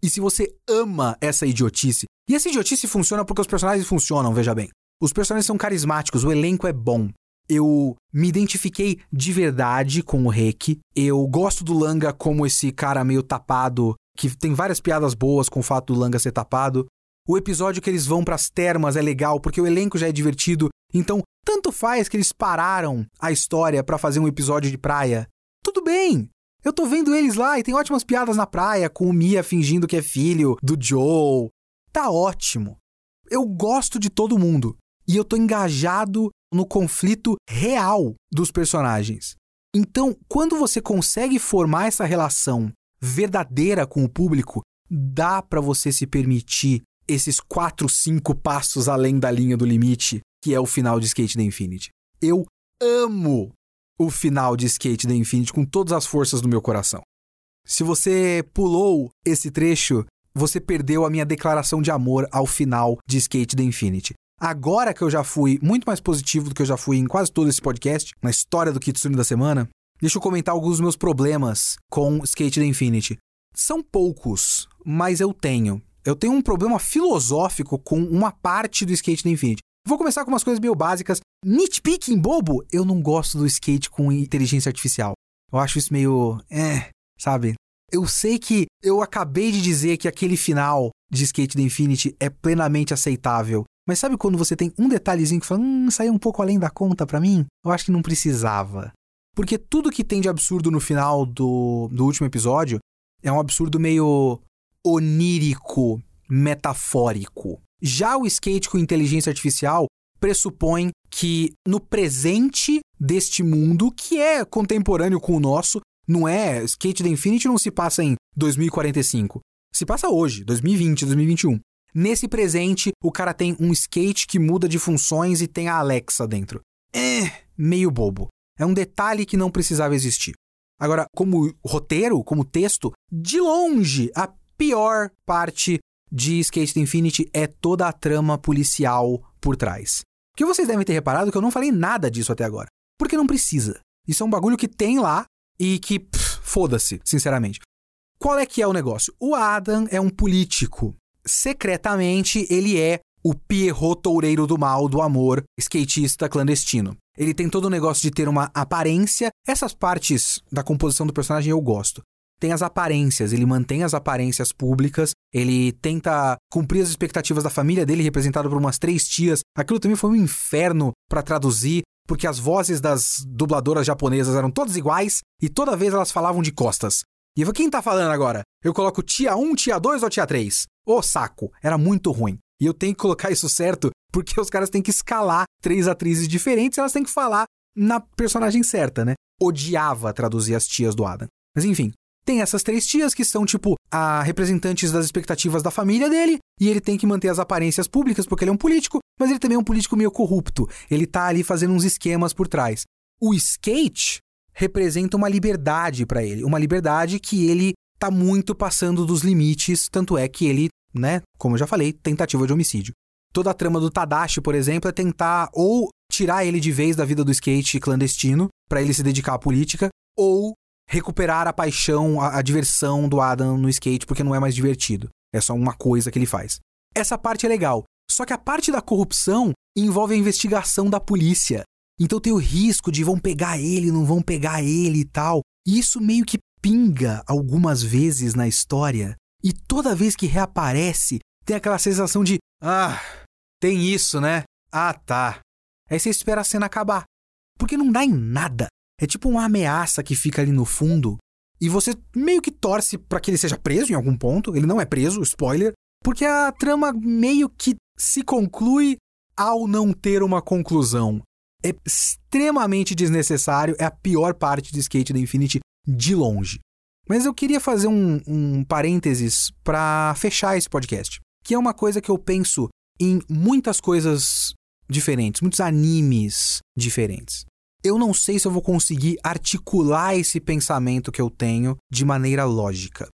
e se você ama essa idiotice, e essa idiotice funciona porque os personagens funcionam, veja bem. Os personagens são carismáticos, o elenco é bom. Eu me identifiquei de verdade com o Reiki. Eu gosto do Langa como esse cara meio tapado, que tem várias piadas boas com o fato do Langa ser tapado. O episódio que eles vão para as termas é legal porque o elenco já é divertido. Então, tanto faz que eles pararam a história para fazer um episódio de praia. Tudo bem. Eu tô vendo eles lá e tem ótimas piadas na praia com o Mia fingindo que é filho do Joe. Tá ótimo. Eu gosto de todo mundo e eu tô engajado no conflito real dos personagens. Então, quando você consegue formar essa relação verdadeira com o público, dá para você se permitir esses quatro, cinco passos além da linha do limite, que é o final de Skate the Infinity. Eu amo o final de Skate the Infinity com todas as forças do meu coração. Se você pulou esse trecho, você perdeu a minha declaração de amor ao final de Skate the Infinity. Agora que eu já fui muito mais positivo do que eu já fui em quase todo esse podcast, na história do Kitsune da semana, deixa eu comentar alguns dos meus problemas com Skate the Infinity. São poucos, mas eu tenho. Eu tenho um problema filosófico com uma parte do Skate the Infinity. Vou começar com umas coisas meio básicas. Nitpicking bobo, eu não gosto do skate com inteligência artificial. Eu acho isso meio. É, sabe? Eu sei que eu acabei de dizer que aquele final de Skate the Infinity é plenamente aceitável. Mas sabe quando você tem um detalhezinho que fala, hum, saiu um pouco além da conta para mim? Eu acho que não precisava. Porque tudo que tem de absurdo no final do, do último episódio é um absurdo meio onírico, metafórico. Já o skate com inteligência artificial pressupõe que no presente deste mundo, que é contemporâneo com o nosso, não é. Skate da Infinity não se passa em 2045. Se passa hoje, 2020, 2021. Nesse presente, o cara tem um skate que muda de funções e tem a Alexa dentro. É meio bobo. É um detalhe que não precisava existir. Agora, como roteiro, como texto, de longe, a pior parte de Skate Infinity é toda a trama policial por trás. Que vocês devem ter reparado que eu não falei nada disso até agora. Porque não precisa. Isso é um bagulho que tem lá e que foda-se, sinceramente. Qual é que é o negócio? O Adam é um político secretamente ele é o Pierrot Toureiro do Mal do Amor, skatista clandestino. Ele tem todo o negócio de ter uma aparência. Essas partes da composição do personagem eu gosto. Tem as aparências, ele mantém as aparências públicas, ele tenta cumprir as expectativas da família dele, representado por umas três tias. Aquilo também foi um inferno para traduzir, porque as vozes das dubladoras japonesas eram todas iguais e toda vez elas falavam de costas. E quem tá falando agora? Eu coloco tia 1, tia 2 ou tia 3? Ô saco, era muito ruim. E eu tenho que colocar isso certo porque os caras têm que escalar três atrizes diferentes e elas têm que falar na personagem certa, né? Odiava traduzir as tias do Adam. Mas enfim, tem essas três tias que são, tipo, a representantes das expectativas da família dele, e ele tem que manter as aparências públicas porque ele é um político, mas ele também é um político meio corrupto. Ele tá ali fazendo uns esquemas por trás. O skate representa uma liberdade para ele, uma liberdade que ele tá muito passando dos limites, tanto é que ele, né, como eu já falei, tentativa de homicídio. Toda a trama do Tadashi, por exemplo, é tentar ou tirar ele de vez da vida do skate clandestino para ele se dedicar à política, ou recuperar a paixão, a, a diversão do Adam no skate porque não é mais divertido. É só uma coisa que ele faz. Essa parte é legal. Só que a parte da corrupção envolve a investigação da polícia. Então tem o risco de vão pegar ele, não vão pegar ele e tal. E isso meio que pinga algumas vezes na história. E toda vez que reaparece, tem aquela sensação de: ah, tem isso, né? Ah, tá. Aí você espera a cena acabar. Porque não dá em nada. É tipo uma ameaça que fica ali no fundo. E você meio que torce para que ele seja preso em algum ponto. Ele não é preso, spoiler. Porque a trama meio que se conclui ao não ter uma conclusão é extremamente desnecessário, é a pior parte de Skate da Infinity de longe. Mas eu queria fazer um, um parênteses para fechar esse podcast, que é uma coisa que eu penso em muitas coisas diferentes, muitos animes diferentes. Eu não sei se eu vou conseguir articular esse pensamento que eu tenho de maneira lógica.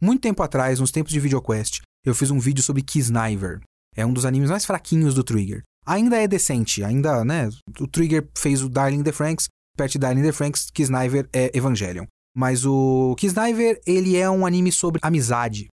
Muito tempo atrás, nos tempos de VideoQuest, eu fiz um vídeo sobre Kisniver. É um dos animes mais fraquinhos do Trigger. Ainda é decente, ainda, né? O Trigger fez o Darling the Franks, perto de Darling the Franks, Kisniver é Evangelion. Mas o Kisniver, ele é um anime sobre amizade.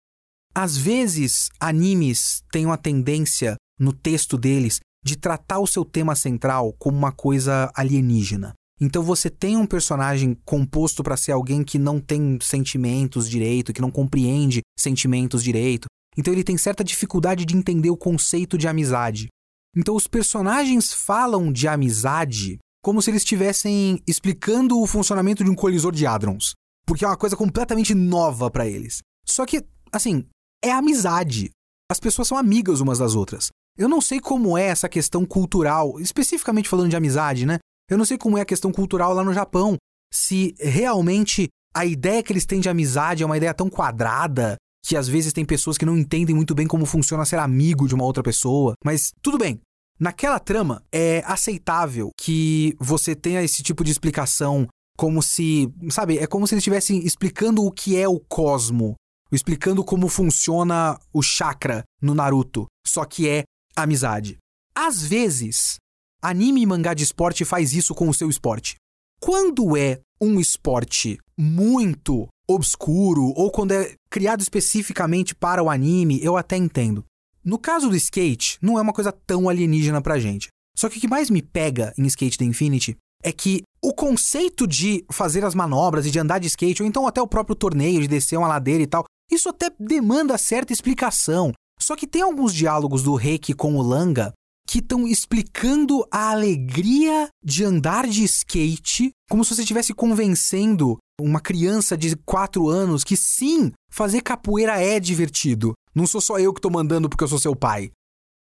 Às vezes, animes têm uma tendência no texto deles de tratar o seu tema central como uma coisa alienígena. Então você tem um personagem composto para ser alguém que não tem sentimentos direito, que não compreende sentimentos direito. Então ele tem certa dificuldade de entender o conceito de amizade. Então os personagens falam de amizade como se eles estivessem explicando o funcionamento de um colisor de hadrons, porque é uma coisa completamente nova para eles. Só que, assim, é amizade. As pessoas são amigas umas das outras. Eu não sei como é essa questão cultural, especificamente falando de amizade, né? Eu não sei como é a questão cultural lá no Japão. Se realmente a ideia que eles têm de amizade é uma ideia tão quadrada que às vezes tem pessoas que não entendem muito bem como funciona ser amigo de uma outra pessoa. Mas tudo bem, Naquela trama, é aceitável que você tenha esse tipo de explicação como se, sabe, é como se eles estivessem explicando o que é o cosmo, explicando como funciona o chakra no Naruto, só que é amizade. Às vezes, anime e mangá de esporte faz isso com o seu esporte. Quando é um esporte muito obscuro ou quando é criado especificamente para o anime, eu até entendo. No caso do skate, não é uma coisa tão alienígena pra gente. Só que o que mais me pega em Skate the Infinity é que o conceito de fazer as manobras e de andar de skate, ou então até o próprio torneio de descer uma ladeira e tal, isso até demanda certa explicação. Só que tem alguns diálogos do Reiki com o Langa que estão explicando a alegria de andar de skate, como se você estivesse convencendo uma criança de 4 anos que sim, fazer capoeira é divertido. Não sou só eu que tô mandando porque eu sou seu pai.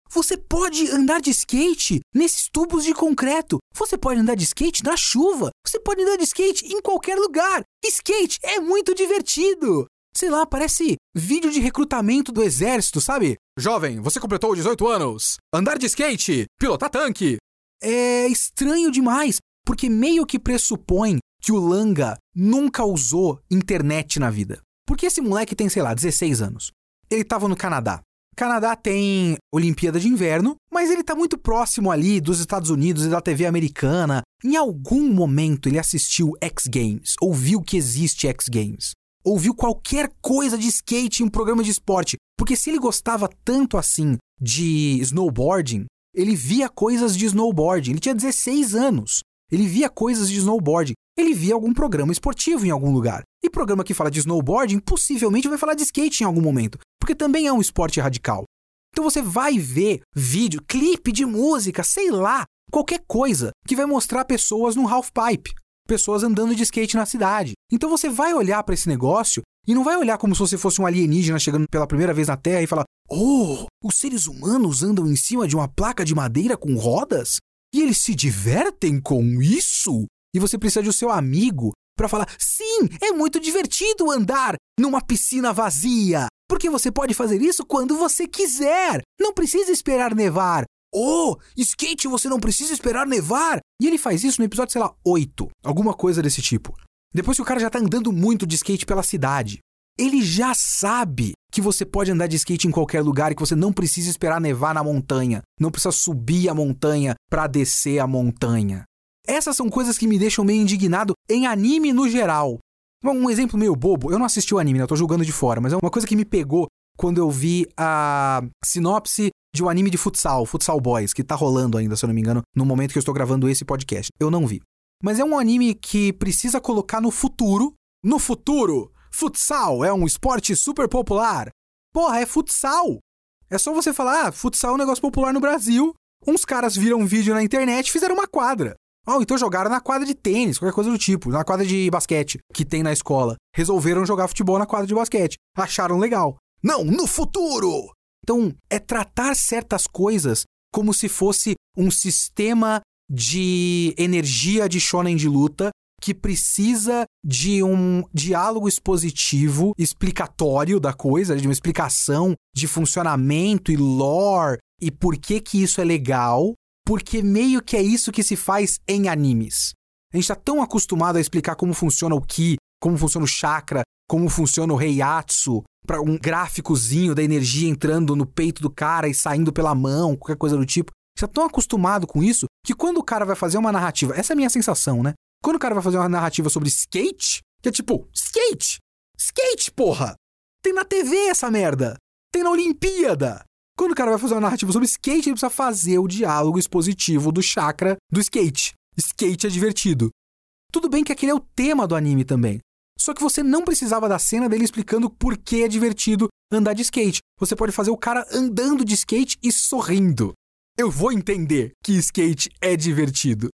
Você pode andar de skate nesses tubos de concreto. Você pode andar de skate na chuva. Você pode andar de skate em qualquer lugar. Skate é muito divertido. Sei lá, parece vídeo de recrutamento do exército, sabe? Jovem, você completou 18 anos. Andar de skate, pilotar tanque. É estranho demais, porque meio que pressupõe que o Langa nunca usou internet na vida. Porque esse moleque tem, sei lá, 16 anos. Ele estava no Canadá. Canadá tem Olimpíada de Inverno, mas ele está muito próximo ali dos Estados Unidos e da TV americana. Em algum momento ele assistiu X Games, ouviu que existe X Games, ouviu qualquer coisa de skate em um programa de esporte, porque se ele gostava tanto assim de snowboarding, ele via coisas de snowboarding. Ele tinha 16 anos. Ele via coisas de snowboarding ele via algum programa esportivo em algum lugar. E programa que fala de snowboarding possivelmente vai falar de skate em algum momento, porque também é um esporte radical. Então você vai ver vídeo, clipe de música, sei lá, qualquer coisa que vai mostrar pessoas no half pipe, pessoas andando de skate na cidade. Então você vai olhar para esse negócio e não vai olhar como se você fosse um alienígena chegando pela primeira vez na Terra e falar: "Oh, os seres humanos andam em cima de uma placa de madeira com rodas e eles se divertem com isso?" e você precisa de o seu amigo para falar: sim, é muito divertido andar numa piscina vazia, porque você pode fazer isso quando você quiser. Não precisa esperar nevar. Oh, skate você não precisa esperar nevar. E ele faz isso no episódio, sei lá, 8, alguma coisa desse tipo. Depois que o cara já tá andando muito de skate pela cidade, ele já sabe que você pode andar de skate em qualquer lugar e que você não precisa esperar nevar na montanha, não precisa subir a montanha para descer a montanha. Essas são coisas que me deixam meio indignado em anime no geral. Um exemplo meio bobo, eu não assisti o anime, né? Eu tô julgando de fora, mas é uma coisa que me pegou quando eu vi a sinopse de um anime de futsal, Futsal Boys, que tá rolando ainda, se eu não me engano, no momento que eu estou gravando esse podcast. Eu não vi. Mas é um anime que precisa colocar no futuro. No futuro, futsal é um esporte super popular. Porra, é futsal! É só você falar, ah, futsal é um negócio popular no Brasil. Uns caras viram um vídeo na internet e fizeram uma quadra. Oh, então jogaram na quadra de tênis, qualquer coisa do tipo, na quadra de basquete que tem na escola. Resolveram jogar futebol na quadra de basquete. Acharam legal. Não, no futuro! Então, é tratar certas coisas como se fosse um sistema de energia de shonen de luta que precisa de um diálogo expositivo, explicatório da coisa, de uma explicação de funcionamento e lore e por que que isso é legal, porque meio que é isso que se faz em animes. A gente tá tão acostumado a explicar como funciona o ki, como funciona o chakra, como funciona o reiatsu, para um gráficozinho da energia entrando no peito do cara e saindo pela mão, qualquer coisa do tipo. Você tá tão acostumado com isso que quando o cara vai fazer uma narrativa, essa é a minha sensação, né? Quando o cara vai fazer uma narrativa sobre skate, que é tipo, skate! Skate, porra! Tem na TV essa merda! Tem na Olimpíada! Quando o cara vai fazer uma narrativa sobre skate, ele precisa fazer o diálogo expositivo do chakra do skate. Skate é divertido. Tudo bem que aquele é o tema do anime também. Só que você não precisava da cena dele explicando por que é divertido andar de skate. Você pode fazer o cara andando de skate e sorrindo. Eu vou entender que skate é divertido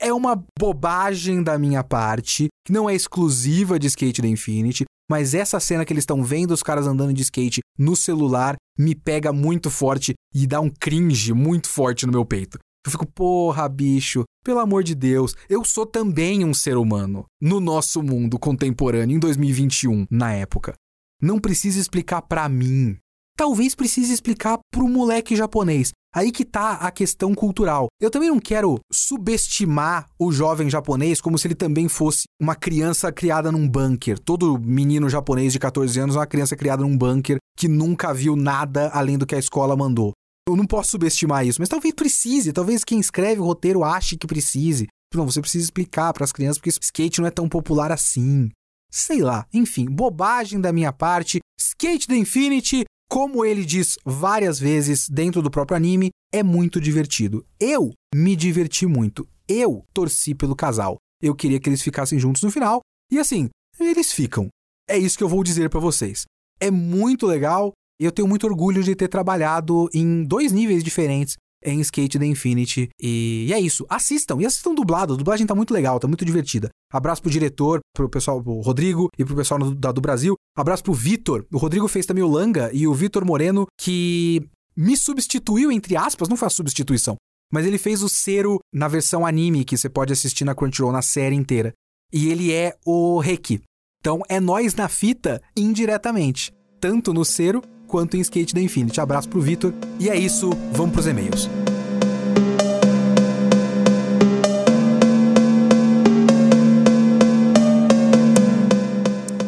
é uma bobagem da minha parte, que não é exclusiva de Skate da Infinity, mas essa cena que eles estão vendo os caras andando de skate no celular me pega muito forte e dá um cringe muito forte no meu peito. Eu fico, porra, bicho, pelo amor de Deus, eu sou também um ser humano no nosso mundo contemporâneo, em 2021, na época. Não precisa explicar para mim. Talvez precise explicar pro moleque japonês. Aí que tá a questão cultural. Eu também não quero subestimar o jovem japonês como se ele também fosse uma criança criada num bunker. Todo menino japonês de 14 anos é uma criança criada num bunker que nunca viu nada além do que a escola mandou. Eu não posso subestimar isso, mas talvez precise, talvez quem escreve o roteiro ache que precise. Não, você precisa explicar para as crianças porque skate não é tão popular assim. Sei lá, enfim, bobagem da minha parte. Skate the Infinity como ele diz várias vezes dentro do próprio anime, é muito divertido. Eu me diverti muito. Eu torci pelo casal. Eu queria que eles ficassem juntos no final. E assim, eles ficam. É isso que eu vou dizer para vocês. É muito legal. E eu tenho muito orgulho de ter trabalhado em dois níveis diferentes em Skate the Infinity. E, e é isso. Assistam. E assistam dublado. A dublagem tá muito legal, tá muito divertida. Abraço pro diretor, pro pessoal, pro Rodrigo e pro pessoal do, da, do Brasil. Abraço pro Vitor. O Rodrigo fez também o Langa e o Vitor Moreno, que me substituiu, entre aspas, não foi a substituição. Mas ele fez o Cero na versão anime, que você pode assistir na Crunchyroll, na série inteira. E ele é o Reki. Então é nós na fita indiretamente. Tanto no Cero quanto em Skate da Infinity. Abraço pro Vitor. E é isso, vamos pros e-mails.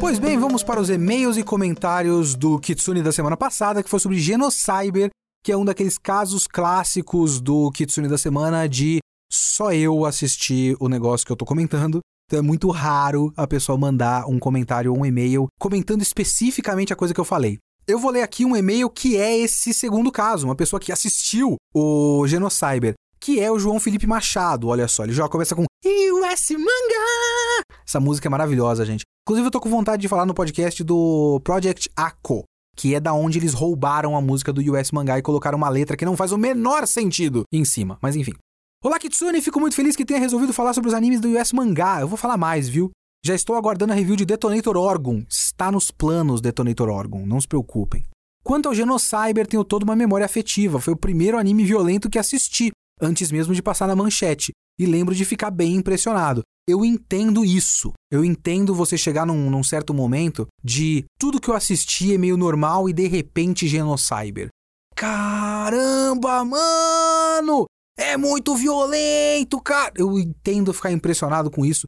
Pois bem, vamos para os e-mails e comentários do Kitsune da semana passada, que foi sobre Genocyber, que é um daqueles casos clássicos do Kitsune da semana de só eu assistir o negócio que eu tô comentando. Então é muito raro a pessoa mandar um comentário ou um e-mail comentando especificamente a coisa que eu falei. Eu vou ler aqui um e-mail que é esse segundo caso, uma pessoa que assistiu o Genocyber, que é o João Felipe Machado. Olha só, ele já começa com US Manga! Essa música é maravilhosa, gente. Inclusive, eu tô com vontade de falar no podcast do Project Ako, que é da onde eles roubaram a música do US Manga e colocaram uma letra que não faz o menor sentido em cima. Mas enfim. Olá, Kitsune! Fico muito feliz que tenha resolvido falar sobre os animes do US Mangá. Eu vou falar mais, viu? Já estou aguardando a review de Detonator Orgon. Está nos planos Detonator Orgon, não se preocupem. Quanto ao Genocyber, tenho toda uma memória afetiva. Foi o primeiro anime violento que assisti, antes mesmo de passar na manchete. E lembro de ficar bem impressionado. Eu entendo isso. Eu entendo você chegar num, num certo momento de tudo que eu assisti é meio normal e de repente Genocyber. Caramba, mano! É muito violento, cara! Eu entendo ficar impressionado com isso.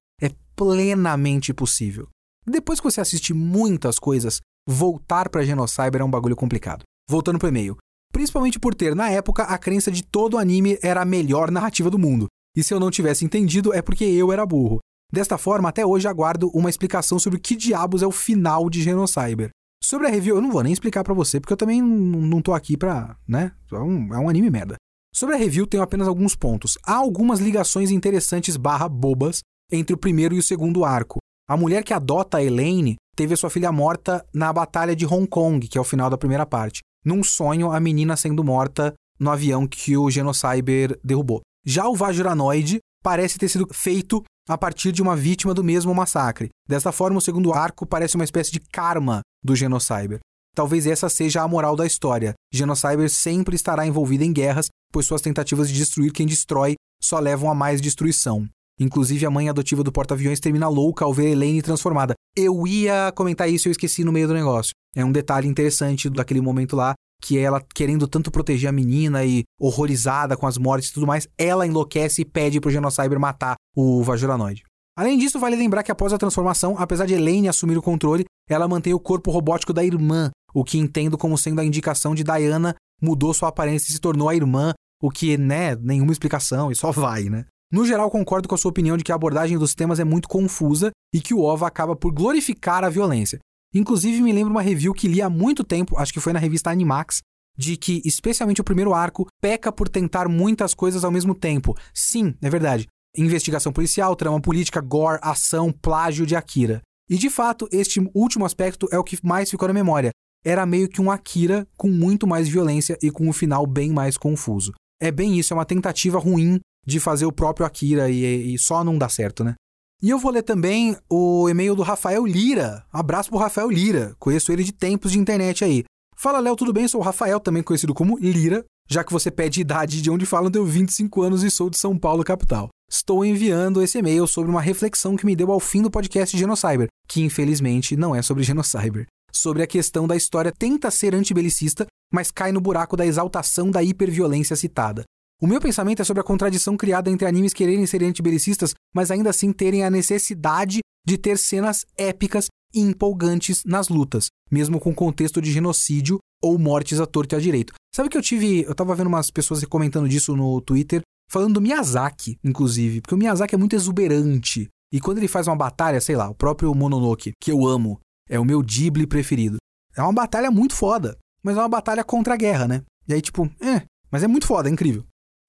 Plenamente possível. Depois que você assiste muitas coisas, voltar para Genocyber é um bagulho complicado. Voltando pro e-mail. Principalmente por ter, na época, a crença de todo anime era a melhor narrativa do mundo. E se eu não tivesse entendido, é porque eu era burro. Desta forma, até hoje aguardo uma explicação sobre que diabos é o final de Genocyber. Sobre a review, eu não vou nem explicar para você, porque eu também não tô aqui pra, né? É um, é um anime merda. Sobre a review, tenho apenas alguns pontos. Há algumas ligações interessantes barra bobas entre o primeiro e o segundo arco. A mulher que adota a Elaine teve a sua filha morta na Batalha de Hong Kong, que é o final da primeira parte. Num sonho, a menina sendo morta no avião que o Genocyber derrubou. Já o Vajranoid parece ter sido feito a partir de uma vítima do mesmo massacre. Desta forma, o segundo arco parece uma espécie de karma do Genocyber. Talvez essa seja a moral da história. Genocyber sempre estará envolvido em guerras, pois suas tentativas de destruir quem destrói só levam a mais destruição. Inclusive, a mãe adotiva do porta-aviões termina louca ao ver Elaine transformada. Eu ia comentar isso e eu esqueci no meio do negócio. É um detalhe interessante daquele momento lá, que ela querendo tanto proteger a menina e horrorizada com as mortes e tudo mais, ela enlouquece e pede pro Genocyber matar o Vajoranoid. Além disso, vale lembrar que após a transformação, apesar de Elaine assumir o controle, ela mantém o corpo robótico da irmã, o que entendo como sendo a indicação de Diana mudou sua aparência e se tornou a irmã, o que, né, nenhuma explicação e só vai, né? No geral, concordo com a sua opinião de que a abordagem dos temas é muito confusa e que o OVA acaba por glorificar a violência. Inclusive, me lembro uma review que li há muito tempo, acho que foi na revista Animax, de que, especialmente o primeiro arco, peca por tentar muitas coisas ao mesmo tempo. Sim, é verdade investigação policial, trama política, gore, ação, plágio de Akira. E de fato, este último aspecto é o que mais ficou na memória. Era meio que um Akira com muito mais violência e com um final bem mais confuso. É bem isso, é uma tentativa ruim de fazer o próprio Akira e, e só não dá certo, né? E eu vou ler também o e-mail do Rafael Lira. Abraço pro Rafael Lira. Conheço ele de tempos de internet aí. Fala, Léo, tudo bem? Sou o Rafael, também conhecido como Lira. Já que você pede idade de onde falo, tenho 25 anos e sou de São Paulo, capital estou enviando esse e-mail sobre uma reflexão que me deu ao fim do podcast Genocyber, que infelizmente não é sobre Genocyber. Sobre a questão da história tenta ser antibelicista, mas cai no buraco da exaltação da hiperviolência citada. O meu pensamento é sobre a contradição criada entre animes quererem ser antibelicistas, mas ainda assim terem a necessidade de ter cenas épicas e empolgantes nas lutas, mesmo com contexto de genocídio ou mortes à torta e à direito. Sabe que eu tive. Eu tava vendo umas pessoas comentando disso no Twitter Falando do Miyazaki, inclusive, porque o Miyazaki é muito exuberante. E quando ele faz uma batalha, sei lá, o próprio Mononoke, que eu amo, é o meu Ghibli preferido. É uma batalha muito foda, mas é uma batalha contra a guerra, né? E aí, tipo, é, mas é muito foda, é incrível.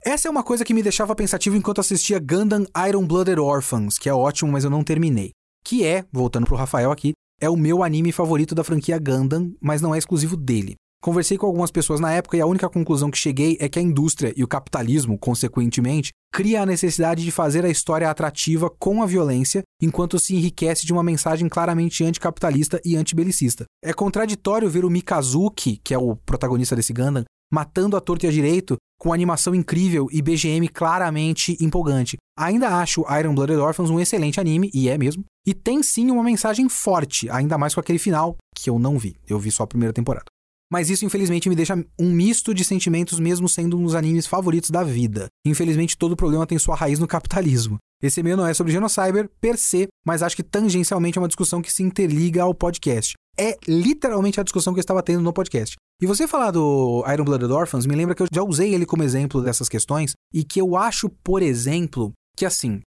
Essa é uma coisa que me deixava pensativo enquanto assistia Gundam Iron Blooded Orphans, que é ótimo, mas eu não terminei. Que é, voltando pro Rafael aqui, é o meu anime favorito da franquia Gundam, mas não é exclusivo dele. Conversei com algumas pessoas na época e a única conclusão que cheguei é que a indústria e o capitalismo, consequentemente, cria a necessidade de fazer a história atrativa com a violência, enquanto se enriquece de uma mensagem claramente anticapitalista e antibelicista. É contraditório ver o Mikazuki, que é o protagonista desse Gundam, matando a torta e a direito, com animação incrível e BGM claramente empolgante. Ainda acho Iron Blooded Orphans um excelente anime, e é mesmo, e tem sim uma mensagem forte, ainda mais com aquele final, que eu não vi. Eu vi só a primeira temporada. Mas isso, infelizmente, me deixa um misto de sentimentos, mesmo sendo um dos animes favoritos da vida. Infelizmente, todo problema tem sua raiz no capitalismo. Esse e-mail não é sobre Genocyber per se, mas acho que tangencialmente é uma discussão que se interliga ao podcast. É literalmente a discussão que eu estava tendo no podcast. E você falar do Iron Blooded Orphans me lembra que eu já usei ele como exemplo dessas questões e que eu acho, por exemplo, que assim,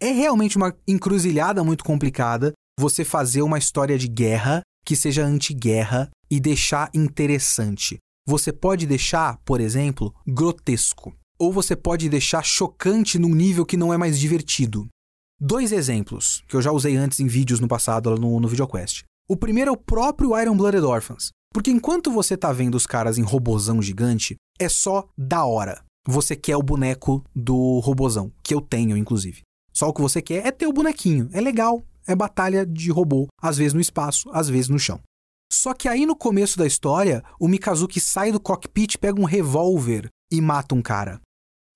é realmente uma encruzilhada muito complicada você fazer uma história de guerra que seja anti-guerra e deixar interessante. Você pode deixar, por exemplo, grotesco. Ou você pode deixar chocante num nível que não é mais divertido. Dois exemplos que eu já usei antes em vídeos no passado no, no VideoQuest. O primeiro é o próprio Iron Blooded Orphans. Porque enquanto você tá vendo os caras em robozão gigante, é só da hora. Você quer o boneco do robozão, que eu tenho, inclusive. Só o que você quer é ter o bonequinho. É legal, é batalha de robô, às vezes no espaço, às vezes no chão. Só que aí no começo da história, o Mikazuki sai do cockpit, pega um revólver e mata um cara.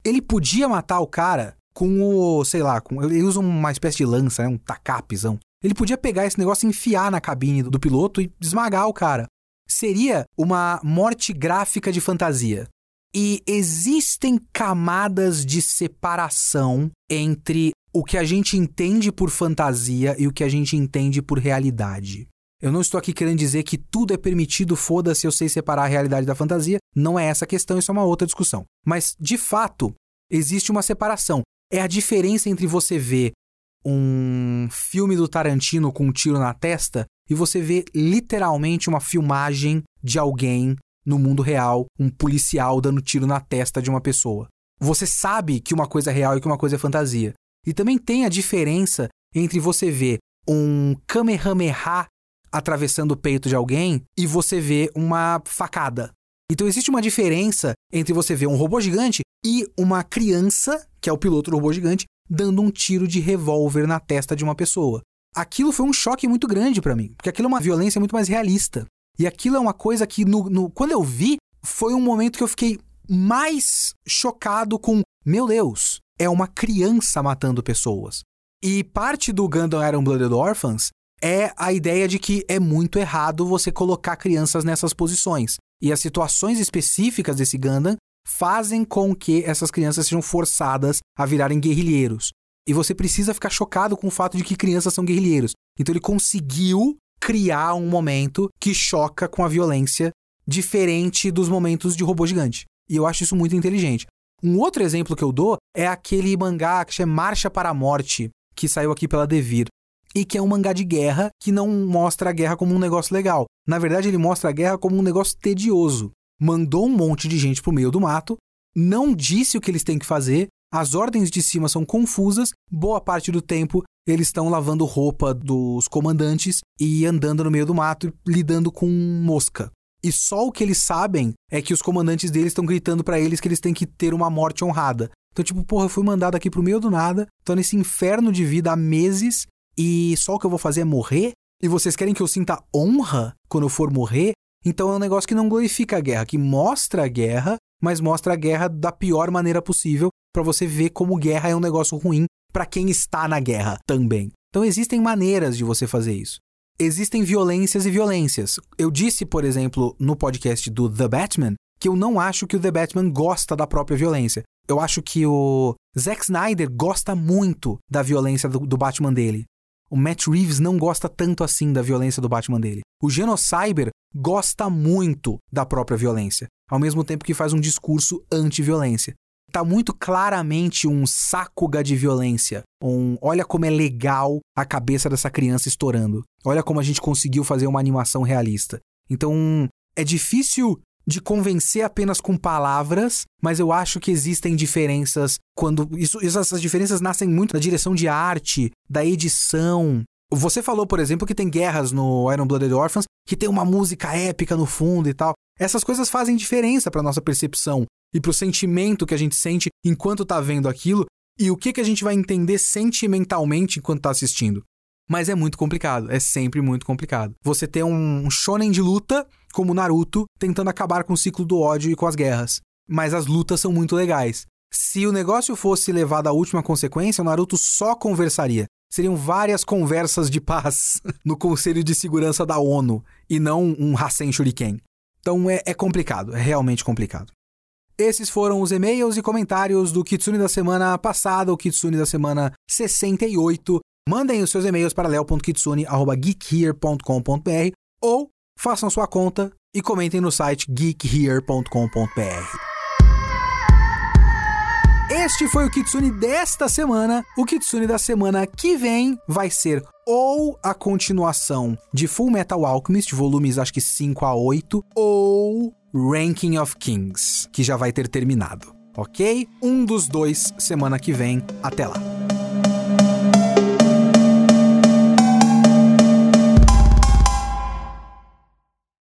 Ele podia matar o cara com o, sei lá, com, ele usa uma espécie de lança, né, um tacapzão. Ele podia pegar esse negócio e enfiar na cabine do, do piloto e esmagar o cara. Seria uma morte gráfica de fantasia. E existem camadas de separação entre o que a gente entende por fantasia e o que a gente entende por realidade. Eu não estou aqui querendo dizer que tudo é permitido, foda-se, eu sei separar a realidade da fantasia. Não é essa a questão, isso é uma outra discussão. Mas, de fato, existe uma separação. É a diferença entre você ver um filme do Tarantino com um tiro na testa e você ver literalmente uma filmagem de alguém no mundo real, um policial dando tiro na testa de uma pessoa. Você sabe que uma coisa é real e que uma coisa é fantasia. E também tem a diferença entre você ver um Kamehameha atravessando o peito de alguém e você vê uma facada. Então existe uma diferença entre você ver um robô gigante e uma criança, que é o piloto do robô gigante, dando um tiro de revólver na testa de uma pessoa. Aquilo foi um choque muito grande para mim, porque aquilo é uma violência muito mais realista. E aquilo é uma coisa que, no, no, quando eu vi, foi um momento que eu fiquei mais chocado com: meu Deus, é uma criança matando pessoas. E parte do Gundam Iron Blooded Orphans é a ideia de que é muito errado você colocar crianças nessas posições. E as situações específicas desse Gundam fazem com que essas crianças sejam forçadas a virarem guerrilheiros. E você precisa ficar chocado com o fato de que crianças são guerrilheiros. Então ele conseguiu criar um momento que choca com a violência diferente dos momentos de robô gigante. E eu acho isso muito inteligente. Um outro exemplo que eu dou é aquele mangá que chama Marcha para a Morte, que saiu aqui pela Devir. E que é um mangá de guerra que não mostra a guerra como um negócio legal. Na verdade, ele mostra a guerra como um negócio tedioso. Mandou um monte de gente pro meio do mato, não disse o que eles têm que fazer, as ordens de cima são confusas, boa parte do tempo eles estão lavando roupa dos comandantes e andando no meio do mato lidando com mosca. E só o que eles sabem é que os comandantes deles estão gritando para eles que eles têm que ter uma morte honrada. Então, tipo, porra, eu fui mandado aqui pro meio do nada, tô nesse inferno de vida há meses e só o que eu vou fazer é morrer? E vocês querem que eu sinta honra quando eu for morrer? Então é um negócio que não glorifica a guerra, que mostra a guerra, mas mostra a guerra da pior maneira possível para você ver como guerra é um negócio ruim para quem está na guerra também. Então existem maneiras de você fazer isso. Existem violências e violências. Eu disse, por exemplo, no podcast do The Batman, que eu não acho que o The Batman gosta da própria violência. Eu acho que o Zack Snyder gosta muito da violência do, do Batman dele. O Matt Reeves não gosta tanto assim da violência do Batman dele. O Genocyber gosta muito da própria violência, ao mesmo tempo que faz um discurso anti-violência tá muito claramente um sacuga de violência. Um, olha como é legal a cabeça dessa criança estourando. Olha como a gente conseguiu fazer uma animação realista. Então, é difícil de convencer apenas com palavras, mas eu acho que existem diferenças quando isso, essas diferenças nascem muito da direção de arte, da edição. Você falou, por exemplo, que tem guerras no Iron Blooded Orphans, que tem uma música épica no fundo e tal. Essas coisas fazem diferença para nossa percepção e pro sentimento que a gente sente enquanto tá vendo aquilo e o que, que a gente vai entender sentimentalmente enquanto tá assistindo. Mas é muito complicado, é sempre muito complicado. Você ter um shonen de luta, como Naruto, tentando acabar com o ciclo do ódio e com as guerras. Mas as lutas são muito legais. Se o negócio fosse levado à última consequência, o Naruto só conversaria. Seriam várias conversas de paz *laughs* no Conselho de Segurança da ONU e não um Rasen Shuriken. Então é, é complicado, é realmente complicado. Esses foram os e-mails e comentários do Kitsune da semana passada, o Kitsune da semana 68. Mandem os seus e-mails para leo.kitsune.geekhere.com.br ou façam sua conta e comentem no site geekhere.com.br. Este foi o Kitsune desta semana. O Kitsune da semana que vem vai ser ou a continuação de Full Metal Alchemist, volumes acho que 5 a 8, ou Ranking of Kings, que já vai ter terminado, ok? Um dos dois semana que vem. Até lá.